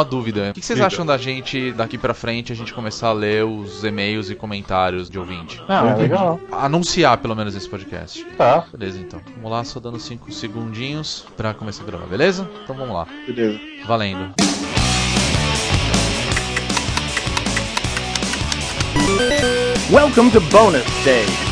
uma dúvida. O que vocês Diga. acham da gente, daqui pra frente, a gente começar a ler os e-mails e comentários de ouvinte? Não, é legal. Anunciar, pelo menos, esse podcast. Tá. Beleza, então. Vamos lá, só dando 5 segundinhos pra começar a gravar, beleza? Então vamos lá. Beleza. Valendo. Welcome to bonus day.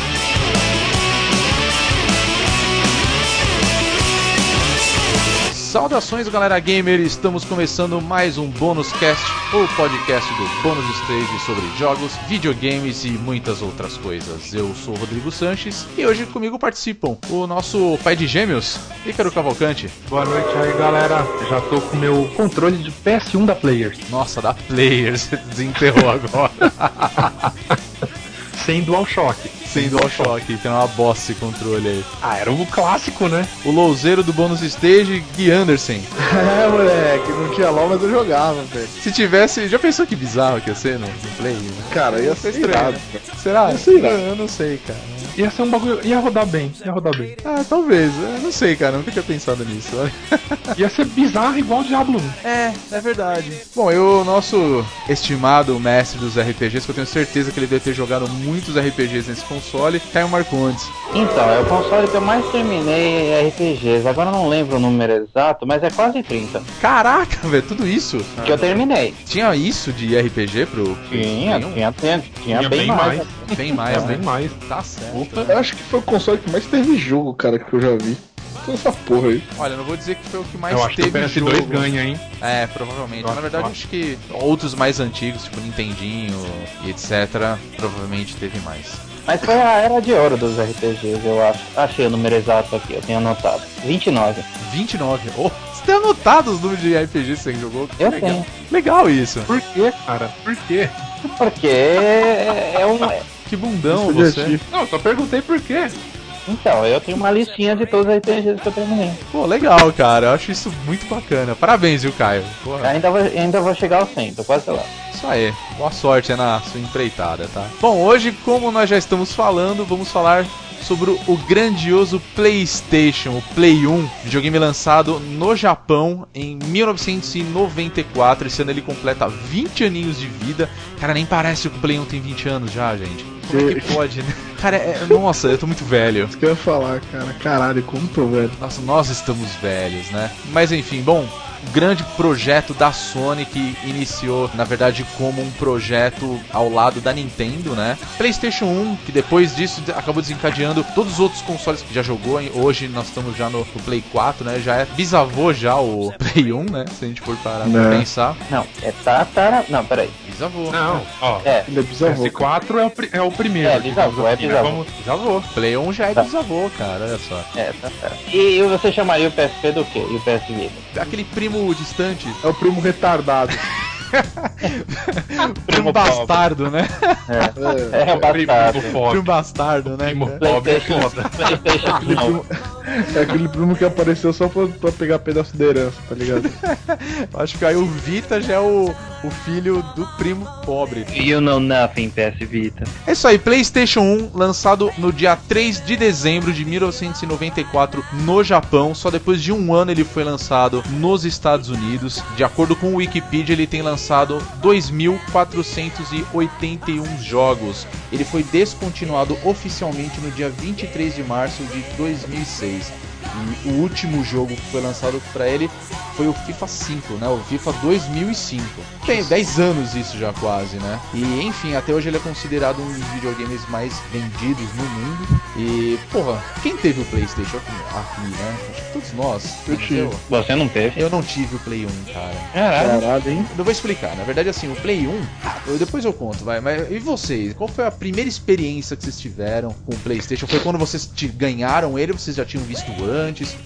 Saudações, galera gamer! Estamos começando mais um Bônus Cast, o podcast do Bônus Stage sobre jogos, videogames e muitas outras coisas. Eu sou o Rodrigo Sanches e hoje comigo participam o nosso pai de gêmeos, Ícaro Cavalcante. Boa noite aí, galera. Já tô com meu controle de PS1 da Players. Nossa, da Player, você desenterrou agora. Sem DualShock. Sem DualShock, que é uma bosta esse controle aí. Ah, era um clássico, né? O louzeiro do Bônus Stage, Gui Anderson. É, moleque, não tinha LOL, mas eu jogava, velho. Se tivesse, já pensou que bizarro que ia ser no, no Play? né? Cara, ia ser Estranho, né? Será? Eu não sei, cara. Ia ser um bagulho. Ia rodar bem. Ia rodar bem. Ah, talvez. Eu não sei, cara. Nunca tinha pensado nisso. Ia ser bizarro igual o Diablo 1. É, é verdade. Bom, e o nosso estimado mestre dos RPGs, que eu tenho certeza que ele deve ter jogado muitos RPGs nesse console, Caio Marcondes. Então, é o console que eu mais terminei em RPGs. Agora eu não lembro o número exato, mas é quase 30 Caraca, velho, tudo isso? que eu terminei. Tinha isso de RPG pro. Tinha, tinha, tinha, tinha Tinha bem, bem mais. mais. Bem mais, É né? bem mais. Tá certo. Eu acho que foi o console que mais teve jogo, cara, que eu já vi. Toda essa porra aí. Olha, não vou dizer que foi o que mais Eu acho que o teve PS2 jogo. ganha, hein? É, provavelmente. Eu Na verdade, eu acho que outros mais antigos, tipo Nintendinho e etc., provavelmente teve mais. Mas foi a era de ouro dos RPGs, eu acho. Achei o número exato aqui, eu tenho anotado. 29. 29. Oh, você tem anotado os números de RPG que você jogou? Eu legal. tenho. Legal isso. Por quê, cara? Por quê? Porque é um. Que bundão você. divertido. Não, só perguntei por quê. Então, eu tenho uma listinha de todos os RPGs que eu terminei. Pô, legal, cara. Eu acho isso muito bacana. Parabéns, viu, Caio? Porra, Ainda vou, ainda vou chegar ao 100, tô quase lá. isso aí. Boa sorte na sua empreitada, tá? Bom, hoje, como nós já estamos falando, vamos falar sobre o grandioso PlayStation, o Play 1, videogame lançado no Japão em 1994. Esse ano ele completa 20 aninhos de vida. Cara, nem parece que o Play 1 tem 20 anos já, gente. Como é que pode, né? Cara, é- nossa, eu tô muito velho. Isso que eu ia falar, cara. Caralho, como tô, velho. Nossa, nós estamos velhos, né? Mas enfim, bom, grande projeto da Sony que iniciou, na verdade, como um projeto ao lado da Nintendo, né? PlayStation 1, que depois disso acabou desencadeando todos os outros consoles que já jogou. hein? Hoje nós estamos já no, no Play 4, né? Já é bisavô já o Play 1, né? Se a gente for parar pra É. pensar. Não, é Tatara. Não, peraí. Bisavô. Não, ó. É, Ele é bizarro. PS4 é o, é o primeiro. É, bisavô, é né? bisavô. Vamos- Bisavô. Play 1 já é Tá. bisavô, cara, olha só. é, tá certo. E você chamaria o PSP do quê? E o PS Vita? Aquele primo distante. É o primo retardado. Primo bastardo, né? É. É, o Primo bastardo. foda. Primo bastardo, né? Primo cara? pobre é foda. É aquele primo que apareceu só pra, pra pegar pedaço de herança, tá ligado? Acho que aí o Vita já é o, o filho do primo pobre. You know nothing, PS Vita. É isso aí, PlayStation 1, lançado no dia 3 de dezembro de 1994 no Japão. Só depois de um ano ele foi lançado nos Estados Unidos. De acordo com o Wikipedia, ele tem lançado 2.481 jogos. Ele foi descontinuado oficialmente no dia 23 de março de 2006. E o último jogo que foi lançado para ele foi o FIFA 5, né? O FIFA 2005. Tem 10 anos isso já quase, né? E enfim, até hoje ele é considerado um dos videogames mais vendidos no mundo. E, porra, quem teve o PlayStation aqui, né? Acho que todos nós. Eu entendeu? Você não teve? Eu não tive o Play 1, cara. Caralho. Caralho, hein? Eu vou explicar. Na verdade, assim, o Play 1, eu- depois eu conto, vai. Mas e vocês? Qual foi a primeira experiência que vocês tiveram com o PlayStation? Foi quando vocês te ganharam ele? Vocês já tinham visto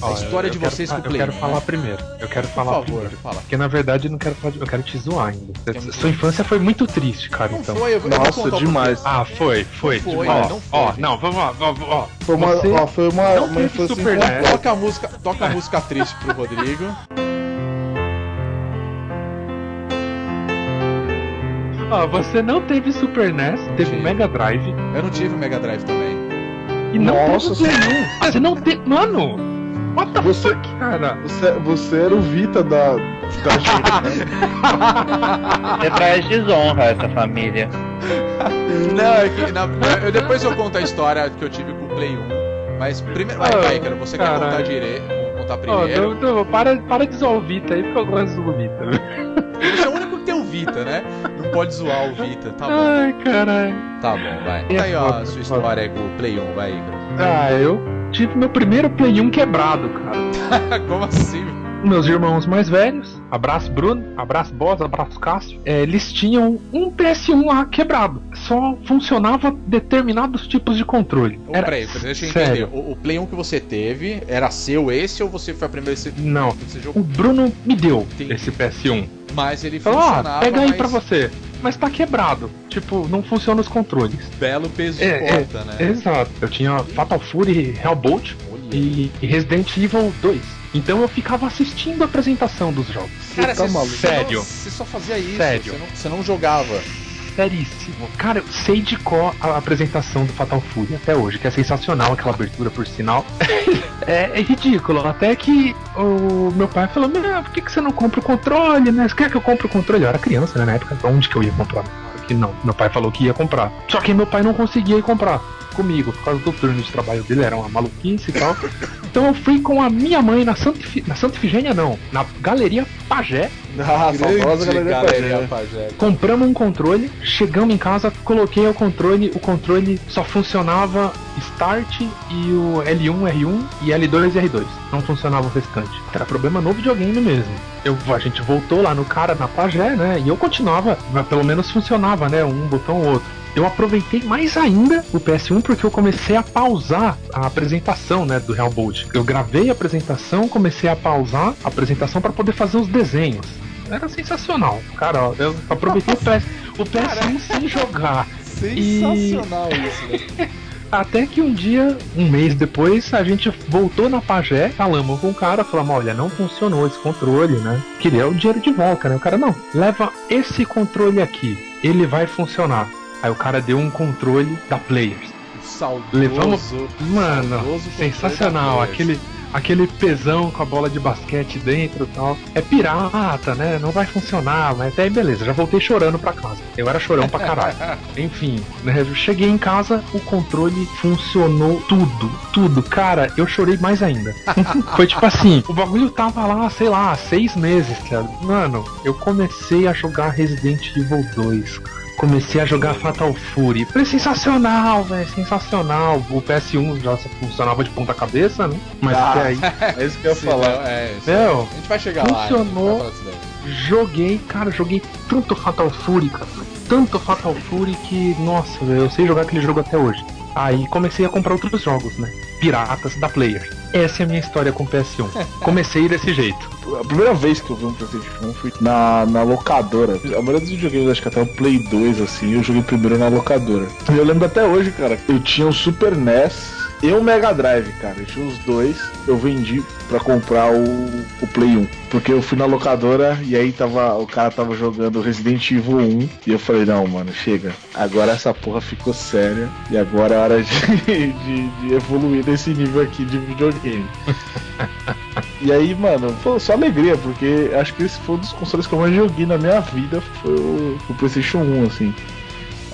Ó, a história eu de quero vocês fa- com o Play Eu quero 1, falar né? primeiro. Eu quero Por falar favor, primeiro. fala. Porque na verdade eu não quero falar, de- eu quero te zoar ainda. Sua zoar? infância foi muito triste, cara, Não então. foi, eu, Nossa, demais. Ah, foi, foi. Não foi, ó, não foi, ó, não, vamos lá, ó, ó. Foi uma, Você ó, foi uma, não uma infância Super incompleta. NES. Toca a música, toca a música triste pro Rodrigo. Ó, você não teve Super NES, teve Tive. Mega Drive Eu não tive Mega Drive também. E não Nossa 1. Ah, você não teve. Mano! What the Você- fuck, cara? Você, você era o Vita da, Você traz desonra essa família. Não, é que na- eu, depois eu conto a história que eu tive com o Play 1. Mas primeiro. Vai, Ah, vai, cara, você quer caralho. contar direito? Contar primeiro. não, não, para, para de zoar o Vita aí, porque eu gosto do Vita. Você é o único que tem Vita, né? Não pode zoar o Vita. Tá bom, Ai, caralho. tá bom, vai. Conta aí ó, a sua história com o Play 1, vai, Igor. Ah, eu tive meu primeiro Play 1 quebrado, cara. Como assim? Meus irmãos mais velhos, abraço Bruno, abraço Boss, abraço Cássio, é, eles tinham um PS1 lá quebrado. Só funcionava determinados tipos de controle. Ô, peraí, deixa eu entender. O, o Play 1 que você teve era seu esse ou você foi a primeira que você, Não. que você O jogou? Bruno me deu Entendi. esse PS1. Mas ele Falou, funcionava. ó, pega aí mas pra você. Mas tá quebrado. Tipo, não funciona os controles. Belo peso de É, porta, né? Exato. Eu tinha Fatal Fury Hellbolt e e Resident Evil 2. Então eu ficava assistindo a apresentação dos jogos. Cara, tá você, maluco. Sério. Você só fazia isso. Sério. Você não, você não jogava. Seríssimo. Cara, eu sei de qual a apresentação do Fatal Fury até hoje, que é sensacional aquela abertura, por sinal. é, é ridículo. Até que o meu pai falou: Meu, por que, que você não compra o controle, né? Você quer que eu compre o controle? Eu era criança, né, na época, então onde que eu ia comprar? Que não. Meu pai falou que ia comprar. Só que meu pai não conseguia ir comprar comigo, por causa do turno de trabalho dele, era uma maluquice e tal. Então eu fui com a minha mãe na Santa, na Santa Ifigênia, não, na Galeria Pajé, Ah, Grande galera galeria Pajé. Pajé. Compramos um controle, chegamos em casa, coloquei o controle, o controle só funcionava Start e o L1, R1 e L2 e R2. Não funcionava o restante. Era problema no videogame mesmo. Eu, a gente voltou lá no cara na Pajé, né? E eu continuava, mas pelo menos funcionava, né? Um botão ou outro. Eu aproveitei mais ainda o PS1 porque eu comecei a pausar a apresentação, né, do Hellbolt. Eu gravei a apresentação, comecei a pausar a apresentação para poder fazer os desenhos. Era sensacional. Cara, eu aproveitei o, PS, o PS1 sem jogar. Sensacional isso, né? Até que um dia, um mês depois, a gente voltou na Pajé, falamos com o cara, falamos, olha, não funcionou esse controle, né? Queria o dinheiro de volta, né? O cara, não, leva esse controle aqui, ele vai funcionar. Aí o cara deu um controle da Players. Saudoso. Levamos- Mano, saudoso sensacional, aquele aquele pesão com a bola de basquete dentro e tal. É pirata, né? Não vai funcionar, mas até aí beleza, já voltei chorando pra casa. Eu era chorão pra caralho. Enfim, né? Eu cheguei em casa, o controle funcionou tudo, tudo. Cara, eu chorei mais ainda. Foi tipo assim, o bagulho tava lá, sei lá, seis meses, cara. Mano, eu comecei a jogar Resident Evil 2. Comecei a jogar Fatal Fury. Foi sensacional, velho. Sensacional. O PS1 já funcionava de ponta cabeça, né? Mas Ah. até aí. É isso que eu ia falar. não, é, isso. Meu, a gente vai chegar lá. funcionou. disso daí. joguei, cara, joguei tanto Fatal Fury, cara. Tanto Fatal Fury que, nossa, velho, eu sei jogar aquele jogo até hoje. Aí comecei a comprar outros jogos, né? Piratas da Player. Essa é a minha história com o PS1. Comecei desse jeito. A primeira vez que eu vi um PlayStation 1 foi na, na locadora. A maioria dos videogames, acho que até o Play 2, assim, eu joguei primeiro na locadora. E eu lembro até hoje, cara, eu tinha um Super NES e um Mega Drive, cara. Eu tinha os dois, eu vendi pra comprar o, o Play 1. Porque eu fui na locadora e aí tava, o cara tava jogando Resident Evil 1 e eu falei, não, mano, chega. Agora essa porra ficou séria e agora é hora de, de, de evoluir nesse nível aqui de videogame. E aí, mano, foi só alegria, porque acho que esse foi um dos consoles que eu mais joguei na minha vida, foi o, o PlayStation 1, assim.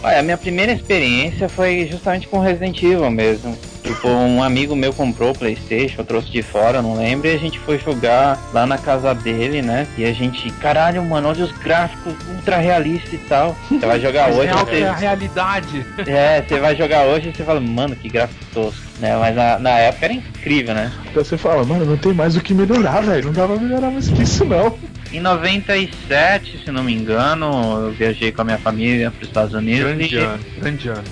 Olha, a minha primeira experiência foi justamente com Resident Evil mesmo. Tipo, um amigo meu comprou o Playstation, eu trouxe de fora, não lembro, e a gente foi jogar lá na casa dele, né? E a gente, caralho, mano, olha os gráficos ultra realistas e tal. Você vai jogar hoje, é a realidade. é, você vai jogar hoje e você fala, mano, que gráfico tosco, né? Mas na, na época era incrível, né? Então você fala, mano, não tem mais o que melhorar, velho. Não dá pra melhorar mais que isso, não. Em 97, se não me engano, eu viajei com a minha família para os Estados Unidos Grande e ano, grande ano.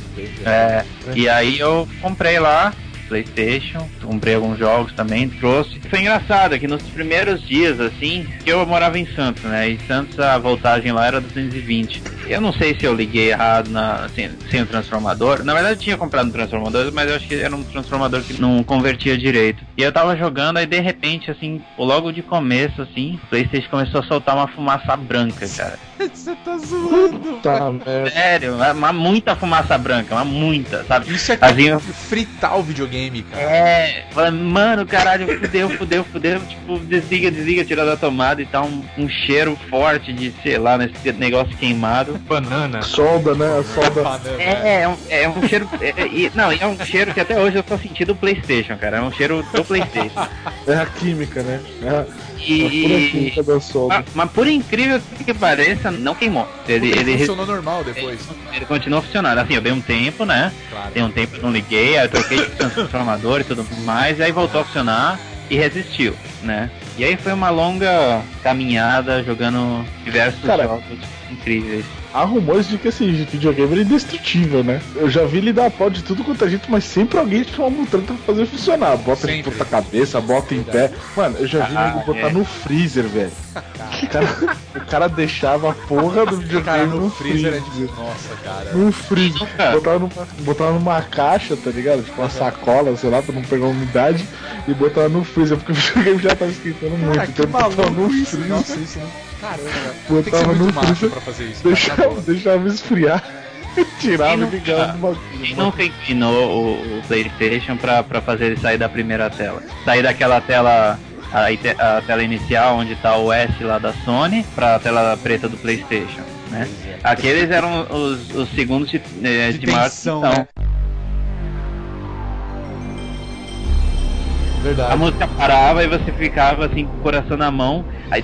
É, e aí eu comprei lá, Playstation, comprei alguns jogos também, trouxe. Foi engraçado que nos primeiros dias, assim, que eu morava em Santos, né? E Santos a voltagem lá era 220. Eu não sei se eu liguei errado na, assim, sem o transformador. Na verdade eu tinha comprado um transformador, mas eu acho que era um transformador que não convertia direito. E eu tava jogando, aí de repente, assim, logo de começo, assim, o Playstation começou a soltar uma fumaça branca, cara. Você tá zoando. Tá, merda. Sério, uma, uma muita fumaça branca, uma muita, sabe? Isso é Assim, fritar o videogame, cara. É, mano, caralho, fudeu, fudeu, fudeu. Tipo, desliga, desliga, tira da tomada e tá um, um cheiro forte de, sei lá, nesse negócio queimado. Banana. Solda, né? A solda. Banana. É, é um, é um cheiro. é- é- e- não, e é um cheiro que até hoje eu tô sentindo o PlayStation, cara. É um cheiro do PlayStation. É a química, né? É a, E. química da solda. mas, mas por incrível que pareça, não queimou. Ele, Porque ele, funcionou normal depois. ele continua funcionando. Assim, eu dei um tempo, né? Claro. Tem um tempo que eu não liguei, aí eu troquei de transformador e tudo mais, e aí voltou a funcionar e resistiu, né? E aí foi uma longa caminhada jogando diversos Cara, jogos incríveis. Há rumores de que esse videogame era indestrutível, né? Eu já vi ele dar pau de tudo quanto a gente, mas sempre alguém tinha uma mutreta pra fazer funcionar. Bota Sempre. ponta cabeça, bota em pé. Mano, eu já vi Ah, nego botar é. no freezer, velho. O cara, o cara deixava a porra do videogame Cara, no, no freezer é tipo, nossa, cara. No freezer. Nunca. Botava numa, botava numa caixa, tá ligado? Tipo uma sacola, sei lá, pra não pegar umidade. E botava no freezer, porque o videogame já tava esquentando muito. Cara, que então maluco no isso. freezer. Nossa, isso não... Caramba, cara. Ser Botava muito no macho freezer, pra fazer isso. cara, Deixava, boa. deixava esfriar. Tirava Quem e ligava no Quem inclinou o, o PlayStation pra, pra fazer ele sair da primeira tela? Sair daquela tela. A, a tela inicial onde tá o S lá da Sony pra tela preta do PlayStation, né? Aqueles eram os, os segundos de, eh, De de, maior tensão, tensão. né? Verdade. A música parava e você ficava assim com o coração na mão. Aí.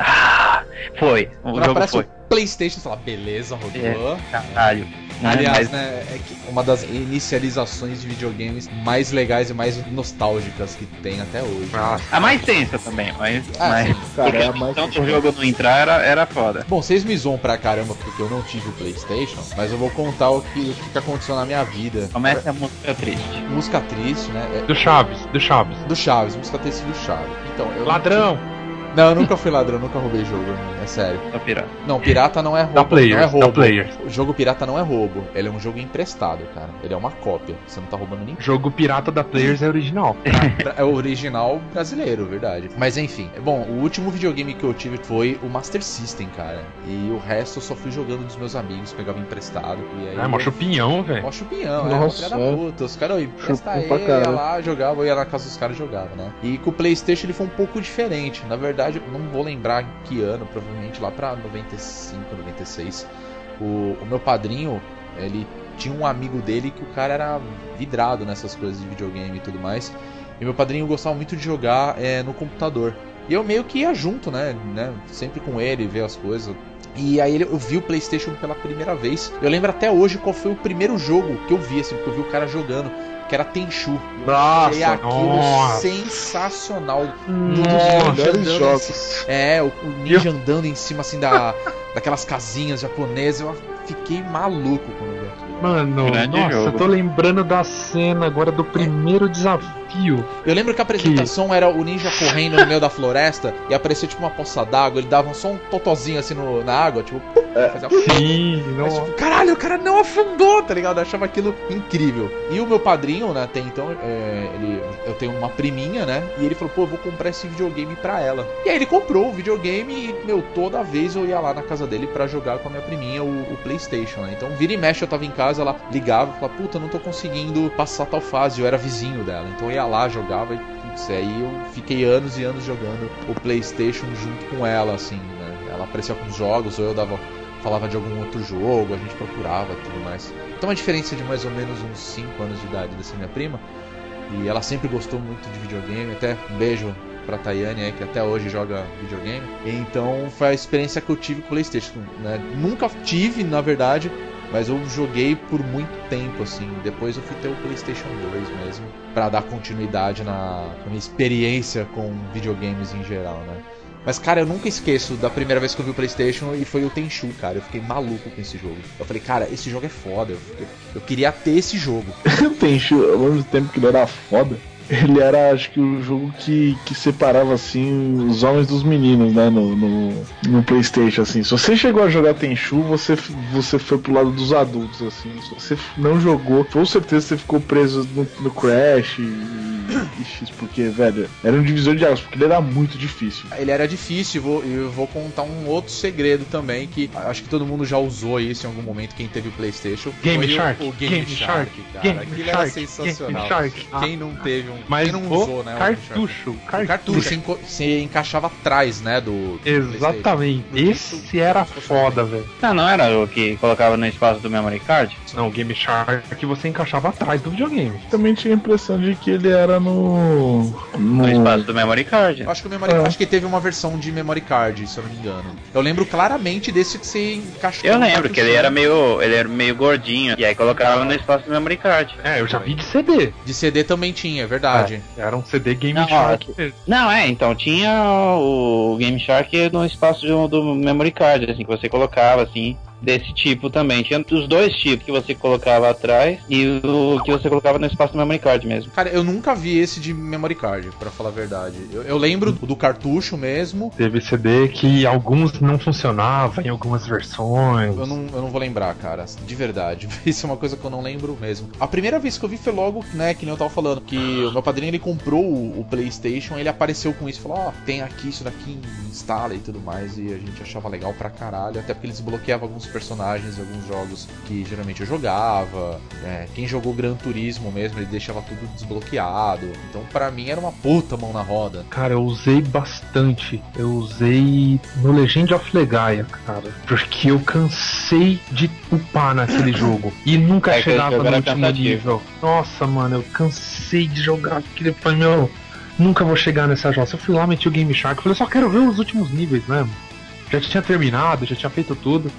Ah, foi. O Quando jogo foi. o Playstation, fala, beleza, rodou. Caralho. Né? Aliás, Mas- né, é que uma das inicializações de videogames mais legais e mais nostálgicas que tem até hoje. A mais tensa também, mas. Ah, mas sim. Cara, é a mais- então o jogo não entrar era, era foda. Bom, vocês me zoam pra caramba porque eu não tive o Playstation, mas eu vou contar o que, o que aconteceu na minha vida. Começa a música triste. Música triste, né? É- Do Chaves, do Chaves. do Chaves, música triste do Chaves. Então, eu Ladrão! Não, eu nunca fui ladrão, nunca roubei jogo, é sério. Só pirata. Não, pirata não é roubo. Da Players, não é roubo. da Players. O jogo pirata não é roubo, ele é um jogo emprestado, cara. Ele é uma cópia. Você não tá roubando ninguém. Jogo pirata da Players é original. É o original brasileiro, verdade. Mas enfim, bom, o último videogame que eu tive foi o Master System, cara. E o resto eu só fui jogando dos meus amigos, pegava emprestado. E aí É, mó chupinhão, velho. Mó chupinhão, é, Nossa, é. puta. Os caras, empresta Chupim pra aí, ia lá, jogava, eu ia na casa dos caras e jogava, né? E com o Playstation ele foi um pouco diferente. Na verdade, eu não vou lembrar em que ano, provavelmente lá pra 95, 96. O, o meu padrinho, ele tinha um amigo dele que o cara era vidrado nessas coisas de videogame e tudo mais. E meu padrinho gostava muito de jogar é, no computador. E eu meio que ia junto, né? né? Sempre com ele, ver as coisas. E aí eu vi o PlayStation pela primeira vez. Eu lembro até hoje qual foi o primeiro jogo que eu vi, assim, porque eu vi o cara jogando, que era Tenchu. Eu Nossa, aquilo nossa. sensacional. Um dos Nossa. melhores andando jogos. É, o, o ninja andando em cima assim da, daquelas casinhas japonesas. Eu fiquei maluco quando vi aquilo. Mano, Grande nossa, jogo. eu tô lembrando da cena agora do primeiro desafio. Eu lembro que a apresentação era o ninja correndo no meio da floresta e aparecia tipo uma poça d'água. Ele dava só um totozinho assim no- na água, tipo, pum, fazia Sim, Mas, nossa. tipo, caralho, o cara não afundou, tá ligado? Eu achava aquilo incrível. E o meu padrinho, né, até então, é, ele, eu tenho uma priminha, né? E ele falou, pô, eu vou comprar esse videogame pra ela. E aí ele comprou o videogame e, meu, toda vez eu ia lá na casa dele pra jogar com a minha priminha o, o PlayStation, né? Então, vira e mexe, eu tava em casa, ela ligava e falava, puta, não tô conseguindo passar tal fase. Eu era vizinho dela. Então eu ia lá, jogava e, putz, aí eu fiquei anos e anos jogando o PlayStation junto com ela, assim, né? Ela aparecia com os jogos, ou eu dava falava de algum outro jogo, a gente procurava tudo mais. Então uma diferença de mais ou menos uns 5 anos de idade dessa minha prima. E ela sempre gostou muito de videogame, até um beijo pra Tayane aí, que até hoje joga videogame. Então foi a experiência que eu tive com o Playstation. Né? Nunca tive, na verdade, mas eu joguei por muito tempo, assim. Depois eu fui ter o Playstation 2 mesmo, pra dar continuidade na, na minha experiência com videogames em geral, né? Mas, cara, eu nunca esqueço da primeira vez que eu vi o PlayStation e foi o Tenchu, cara. Eu fiquei maluco com esse jogo. Eu falei, cara, esse jogo é foda. Eu, eu- eu queria ter esse jogo. O Tenchu, ao mesmo tempo que ele era foda, ele era, acho que, o jogo que, que separava, assim, os homens dos meninos, né, no, no, no Playstation, assim. Se você chegou a jogar Tenchu, você, você foi pro lado dos adultos, assim. Se você não jogou, com certeza você ficou preso no, no Crash e Ixi, porque, velho, era um divisor de águas, porque ele era muito difícil. Ele era difícil, e vou, eu vou contar um outro segredo também, que acho que todo mundo já usou isso em algum momento, quem teve o Playstation. Game foi Shark, O, o Game, Game Shark, Shark, cara. Game Aquilo Shark, era sensacional. Game Shark. Quem não teve um. Mas quem não usou, né? cartucho, O cartucho. cartucho, você, enco- encaixava atrás, né? Do. do Exatamente. Esse era foda, velho. Não, não era o que colocava no espaço do memory card? Não, o Game Shark que você encaixava atrás do videogame. Também tinha a impressão de que ele era no. No no... espaço do memory card. Acho que, o memory, É. acho que teve uma versão de memory card, se eu não me engano. Eu lembro claramente desse que você encaixou. Eu lembro que ele era meio. ele era meio gordinho. E aí colocava no espaço do memory card. É, eu já vi de CD. De CD também tinha, é verdade. Era um CD Game Não, Shark mesmo. Não, é, então tinha o Game Shark no espaço do, do memory card, assim, que você colocava assim. Desse tipo também. Tinha os dois tipos que você colocava atrás e o que você colocava no espaço do memory card mesmo. Cara, eu nunca vi esse de memory card, pra falar a verdade. Eu, eu lembro do cartucho mesmo. Teve CD que alguns não funcionavam em algumas versões. Eu não, eu não vou lembrar, cara, de verdade. Isso é uma coisa que eu não lembro mesmo. A primeira vez que eu vi foi logo, né, que nem eu tava falando, que o meu padrinho ele comprou o, o PlayStation, ele apareceu com isso, falou: Ó, tem aqui isso daqui, instala e tudo mais, e a gente achava legal pra caralho, até porque eles desbloqueavam alguns personagens de alguns jogos que geralmente eu jogava. é, quem jogou Gran Turismo mesmo, ele deixava tudo desbloqueado. Então, pra mim, era uma puta mão na roda. Cara, eu usei bastante. Eu usei no Legend of Legaia, cara. Porque eu cansei de upar naquele jogo. E nunca É, chegava no último nível. Nossa, mano, eu cansei de jogar aquele. Meu, nunca vou chegar nessa jossa. Eu fui lá, meti o Game Shark. eu Falei, só quero ver os últimos níveis mesmo. Já tinha terminado, já tinha feito tudo.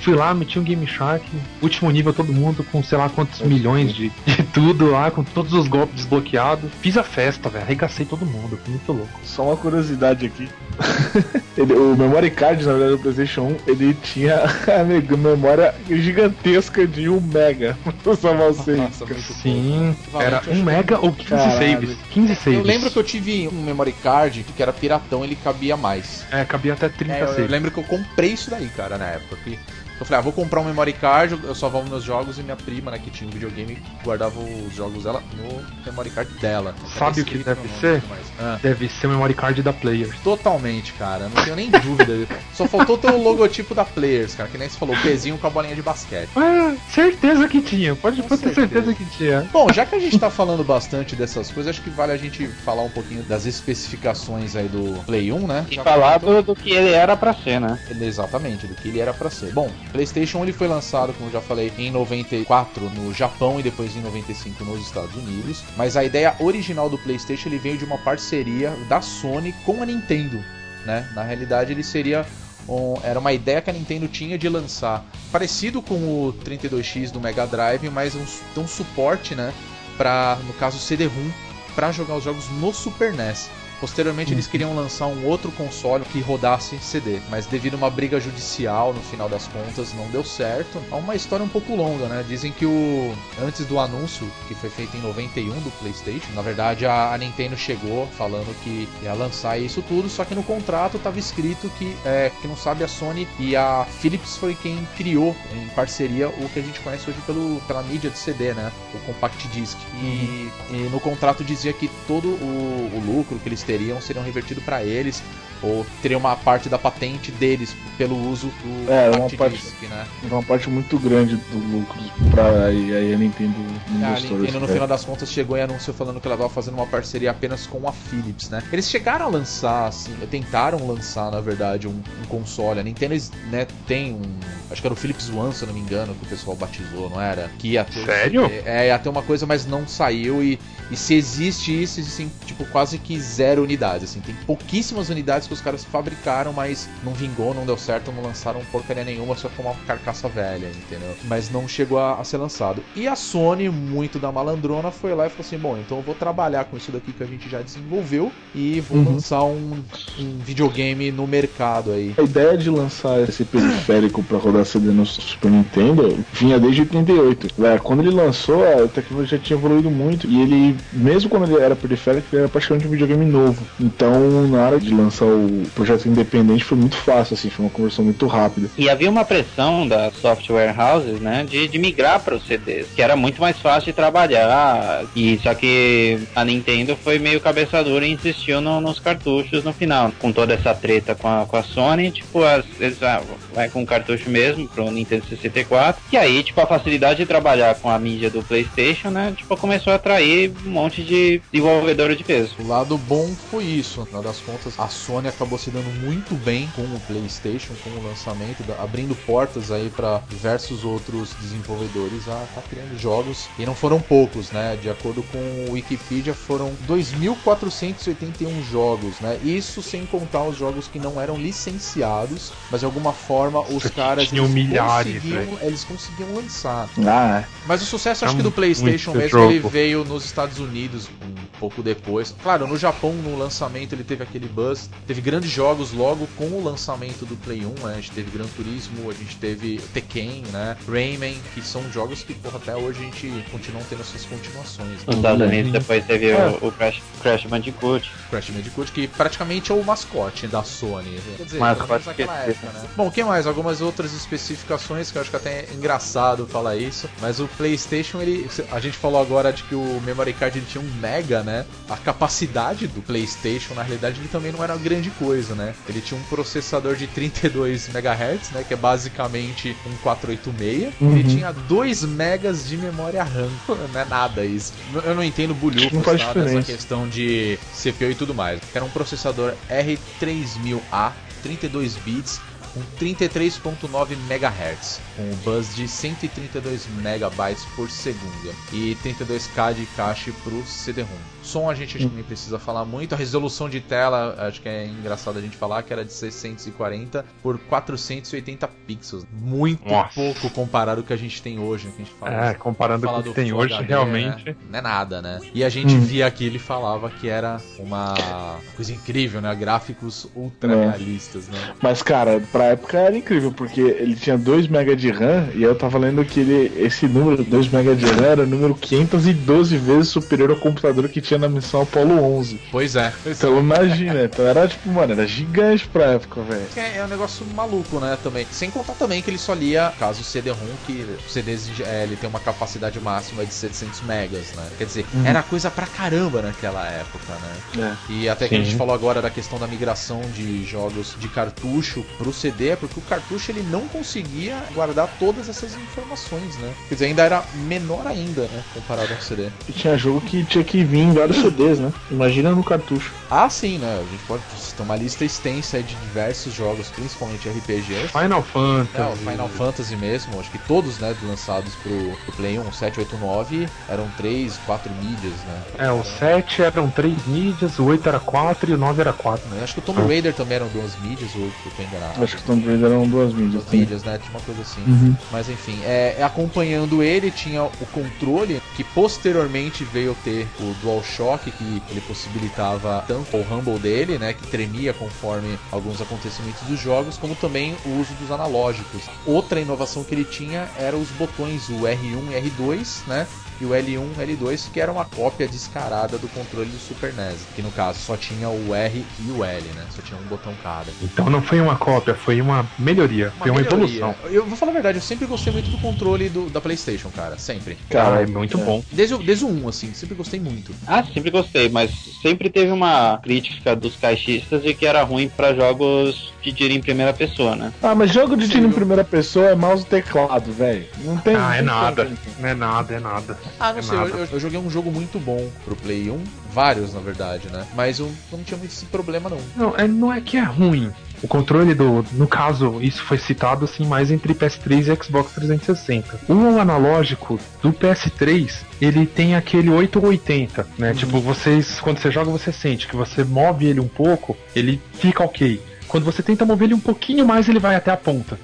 Fui lá, meti um Game Shark, último nível todo mundo, com sei lá quantos milhões de, de tudo lá, com todos os golpes desbloqueados. Fiz a festa, velho, arregacei todo mundo, fui muito louco. Só uma curiosidade aqui. Ele- o Memory Card, na verdade, do PlayStation 1, ele tinha a me- memória gigantesca de 1 mega. pra salvar o save. Nossa, muito Sim, era acho 1 que- mega ou 15 Caralho. saves. 15 saves. Eu lembro que eu tive um memory card que era piratão, ele cabia mais. É, cabia até 30 É, eu, eu saves. lembro que eu comprei isso daí, cara, na época. Que eu falei, ah, vou comprar um memory card, eu só vou meus jogos e minha prima, né, que tinha um videogame, guardava os jogos dela no memory card dela. Sabe o que deve ser? Ah, Deve ser o memory card da Players. totalmente, cara, não tenho nem dúvida. Só faltou ter o logotipo da Players, cara, que nem você falou, o pezinho com a bolinha de basquete. Ah, certeza que tinha, pode, pode ter certeza. que tinha. Bom, já que a gente tá falando bastante dessas coisas, acho que vale a gente falar um pouquinho das especificações aí do Play 1, né? E Já falar do, do que ele era pra ser, né? Ele- Exatamente, do que ele era pra ser. Bom, PlayStation ele foi lançado, como já falei, em 94 no Japão e depois em 95 nos Estados Unidos. Mas a ideia original do PlayStation ele veio de uma parceria da Sony com a Nintendo, né? Na realidade ele seria um- era uma ideia que a Nintendo tinha de lançar parecido com o 32X do Mega Drive, mas um, um suporte, né? Para no caso CD-ROM para jogar os jogos no Super NES. Posteriormente eles queriam lançar um outro console que rodasse CD, mas devido a uma briga judicial no final das contas não deu certo. É uma história um pouco longa, né? Dizem que o antes do anúncio que foi feito em 91 do PlayStation, na verdade a, a Nintendo chegou falando que ia lançar isso tudo, só que no contrato estava escrito que é, que não sabe a Sony e a Philips foi quem criou em parceria o que a gente conhece hoje pelo, pela mídia de CD, né? O compact disc. E, e no contrato dizia que todo o, o lucro que eles teriam seriam revertido para eles ou teria uma parte da patente deles pelo uso do É, uma parte- disc, né? Uma parte muito grande do lucro pra aí, a Nintendo não A Nintendo, no pé. final das contas, chegou e anunciou falando que ela estava fazendo uma parceria apenas com a Philips, né? Eles chegaram a lançar, assim, tentaram lançar, na verdade, um, um console. A Nintendo, né, tem um. Acho que era o Philips One, se eu não me engano, que o pessoal batizou, não era? Que ia ter. Sério? É, ia ter uma coisa, mas não saiu. E, e se existe isso, existem, tipo, quase que zero unidades. Assim, tem pouquíssimas unidades que os caras fabricaram, mas não vingou, não deu certo, não lançaram porcaria nenhuma, só foi uma carcaça velha, entendeu? Mas não chegou a, a ser lançado. E a Sony, muito da malandrona, foi lá e falou assim: bom, então eu vou trabalhar com isso daqui que a gente já desenvolveu e vou Uhum. lançar um, um videogame no mercado aí. A ideia de lançar esse periférico pra rodar rodar CD no Super Nintendo vinha desde 88. É, quando ele lançou, a tecnologia já tinha evoluído muito e ele, mesmo quando ele era periférico, ele era praticamente um videogame novo. Então, na hora de lançar o projeto independente foi muito fácil, assim, foi uma conversão muito rápida. E havia uma pressão das software houses, né, de, de migrar para os CDs, que era muito mais fácil de trabalhar. E só que a Nintendo foi meio cabeça dura e insistiu no, nos cartuchos no final, com toda essa treta com a, com a Sony, tipo, as, eles ah, vai com cartucho mesmo pro Nintendo 64. E aí, tipo, a facilidade de trabalhar com a mídia do PlayStation, né, tipo, começou a atrair um monte de desenvolvedor de peso. O lado bom foi isso, no das contas, a Sony acabou se dando muito bem com o PlayStation, com o lançamento, abrindo portas aí para diversos outros desenvolvedores a tá criando jogos e não foram poucos, né? De acordo com o Wikipedia, foram 2.481 jogos, né? Isso sem contar os jogos que não eram licenciados, mas de alguma forma os caras eles milhares, conseguiam, eles conseguiam lançar. Ah, é. Mas o sucesso acho que do PlayStation mesmo ele veio nos Estados Unidos um pouco depois. Claro, no Japão no lançamento ele teve aquele buzz, teve grandes jogos logo com o lançamento do Play 1, né? A gente teve Gran Turismo, a gente teve Tekken, né? Rayman, que são jogos que porra, até hoje a gente continua tendo essas continuações. Nos Estados Unidos depois teve é. o, o, Crash, Crash Bandicoot. Crash Bandicoot, que praticamente é o mascote da Sony. Quer dizer, mascote naquela época, né? Bom, o que mais? Algumas outras especificações que eu acho que até é engraçado falar isso, mas o PlayStation, ele. A gente falou agora de que o Memory Card ele tinha um Mega, né? A capacidade do PlayStation, na realidade, ele também não era grande coisa, né? Ele tinha um processador de 32 MHz, né? Que é basicamente um 486. Uhum. Ele tinha 2 megas de memória RAM. Não é nada isso. Eu não entendo bulhufos tá, nessa questão de CPU e tudo mais. Era um processador R3000A, 32 bits, com 33.9 MHz, com um buzz de 132 MB por segundo e 32K de cache para o CD-ROM. Som a gente acho que nem precisa falar muito. A resolução de tela, acho que é engraçado a gente falar, que era de 640 por 480 pixels. Muito Nossa. pouco comparado ao que a gente tem hoje. Que a gente fala, é, comparando com o que tem hoje, HD, realmente. Né? Não é nada, né? E a gente hum. via aqui, ele falava que era uma coisa incrível, né? Gráficos ultra é. realistas, né? Mas, cara, pra época era incrível, porque ele tinha 2 MB de RAM e eu tava lendo que ele, esse número, 2 MB de RAM, era o número 512 vezes superior ao computador que tinha na missão Apollo 11. Pois é. Então imagina, então era tipo, mano, era gigante pra época, velho. É, é, um negócio maluco, né, também. Sem contar também que ele só lia, caso CD-ROM, que o CD é, ele tem uma capacidade máxima de 700 megas, né? Quer dizer, uhum. era coisa pra caramba naquela época, né? É. E até que Sim. a gente falou agora da questão da migração de jogos de cartucho pro CD, é porque o cartucho ele não conseguia guardar todas essas informações, né? Quer dizer, ainda era menor ainda, né, comparado ao CD. E tinha jogo que tinha que vir em vários CDs, né? Imagina no cartucho. Ah, sim, né? A gente pode ter uma lista extensa de diversos jogos, principalmente RPGs. Final Fantasy. É, o Final Fantasy mesmo, acho que todos, né, lançados pro, pro Play 1, 7, 8, 9, eram 3, 4 mídias, né? É, o 7 eram 3 mídias, o 8 era 4 e o 9 era 4. Né? Acho que o Tomb Raider também eram duas mídias, ou eu tô enganado. Acho Tomb Raider eram duas mídias. Duas mídias, né? Tinha uma coisa assim. Uhum. Mas enfim, é, acompanhando ele tinha o controle, que posteriormente veio ter o DualShock, que ele possibilitava tanto o rumble dele, né, que tremia conforme alguns acontecimentos dos jogos, como também o uso dos analógicos. Outra inovação que ele tinha era os botões, o R1 e R2, né, e o L1 L2, que era uma cópia descarada do controle do Super NES, que no caso só tinha o R e o L, né? Só tinha um botão cada. Então não foi uma cópia, foi uma melhoria, uma foi uma melhoria. evolução. Eu vou falar a verdade, eu sempre gostei muito do controle do, da PlayStation, cara, sempre. Cara, é muito é. bom. Desde, desde o 1, assim, sempre gostei muito. Ah, sempre gostei, mas sempre teve uma crítica dos caixistas de que era ruim para jogos de tiro em primeira pessoa, né? Ah, mas jogo de tiro em primeira pessoa é mouse e teclado, velho. Não tem. Ah, é nada. Não é nada, é nada. Ah, não é sei, eu, eu, joguei um jogo muito bom pro Play 1, vários na verdade, né? Mas eu não tinha muito esse problema não. Não, é, não é que é ruim. O controle do. No caso, isso foi citado assim mais entre PS3 e Xbox 360. O analógico do PS3, ele tem aquele 880, né? Uhum. Tipo, vocês. Quando você joga, você sente que você move ele um pouco, ele fica ok. Quando você tenta mover ele um pouquinho mais, ele vai até a ponta.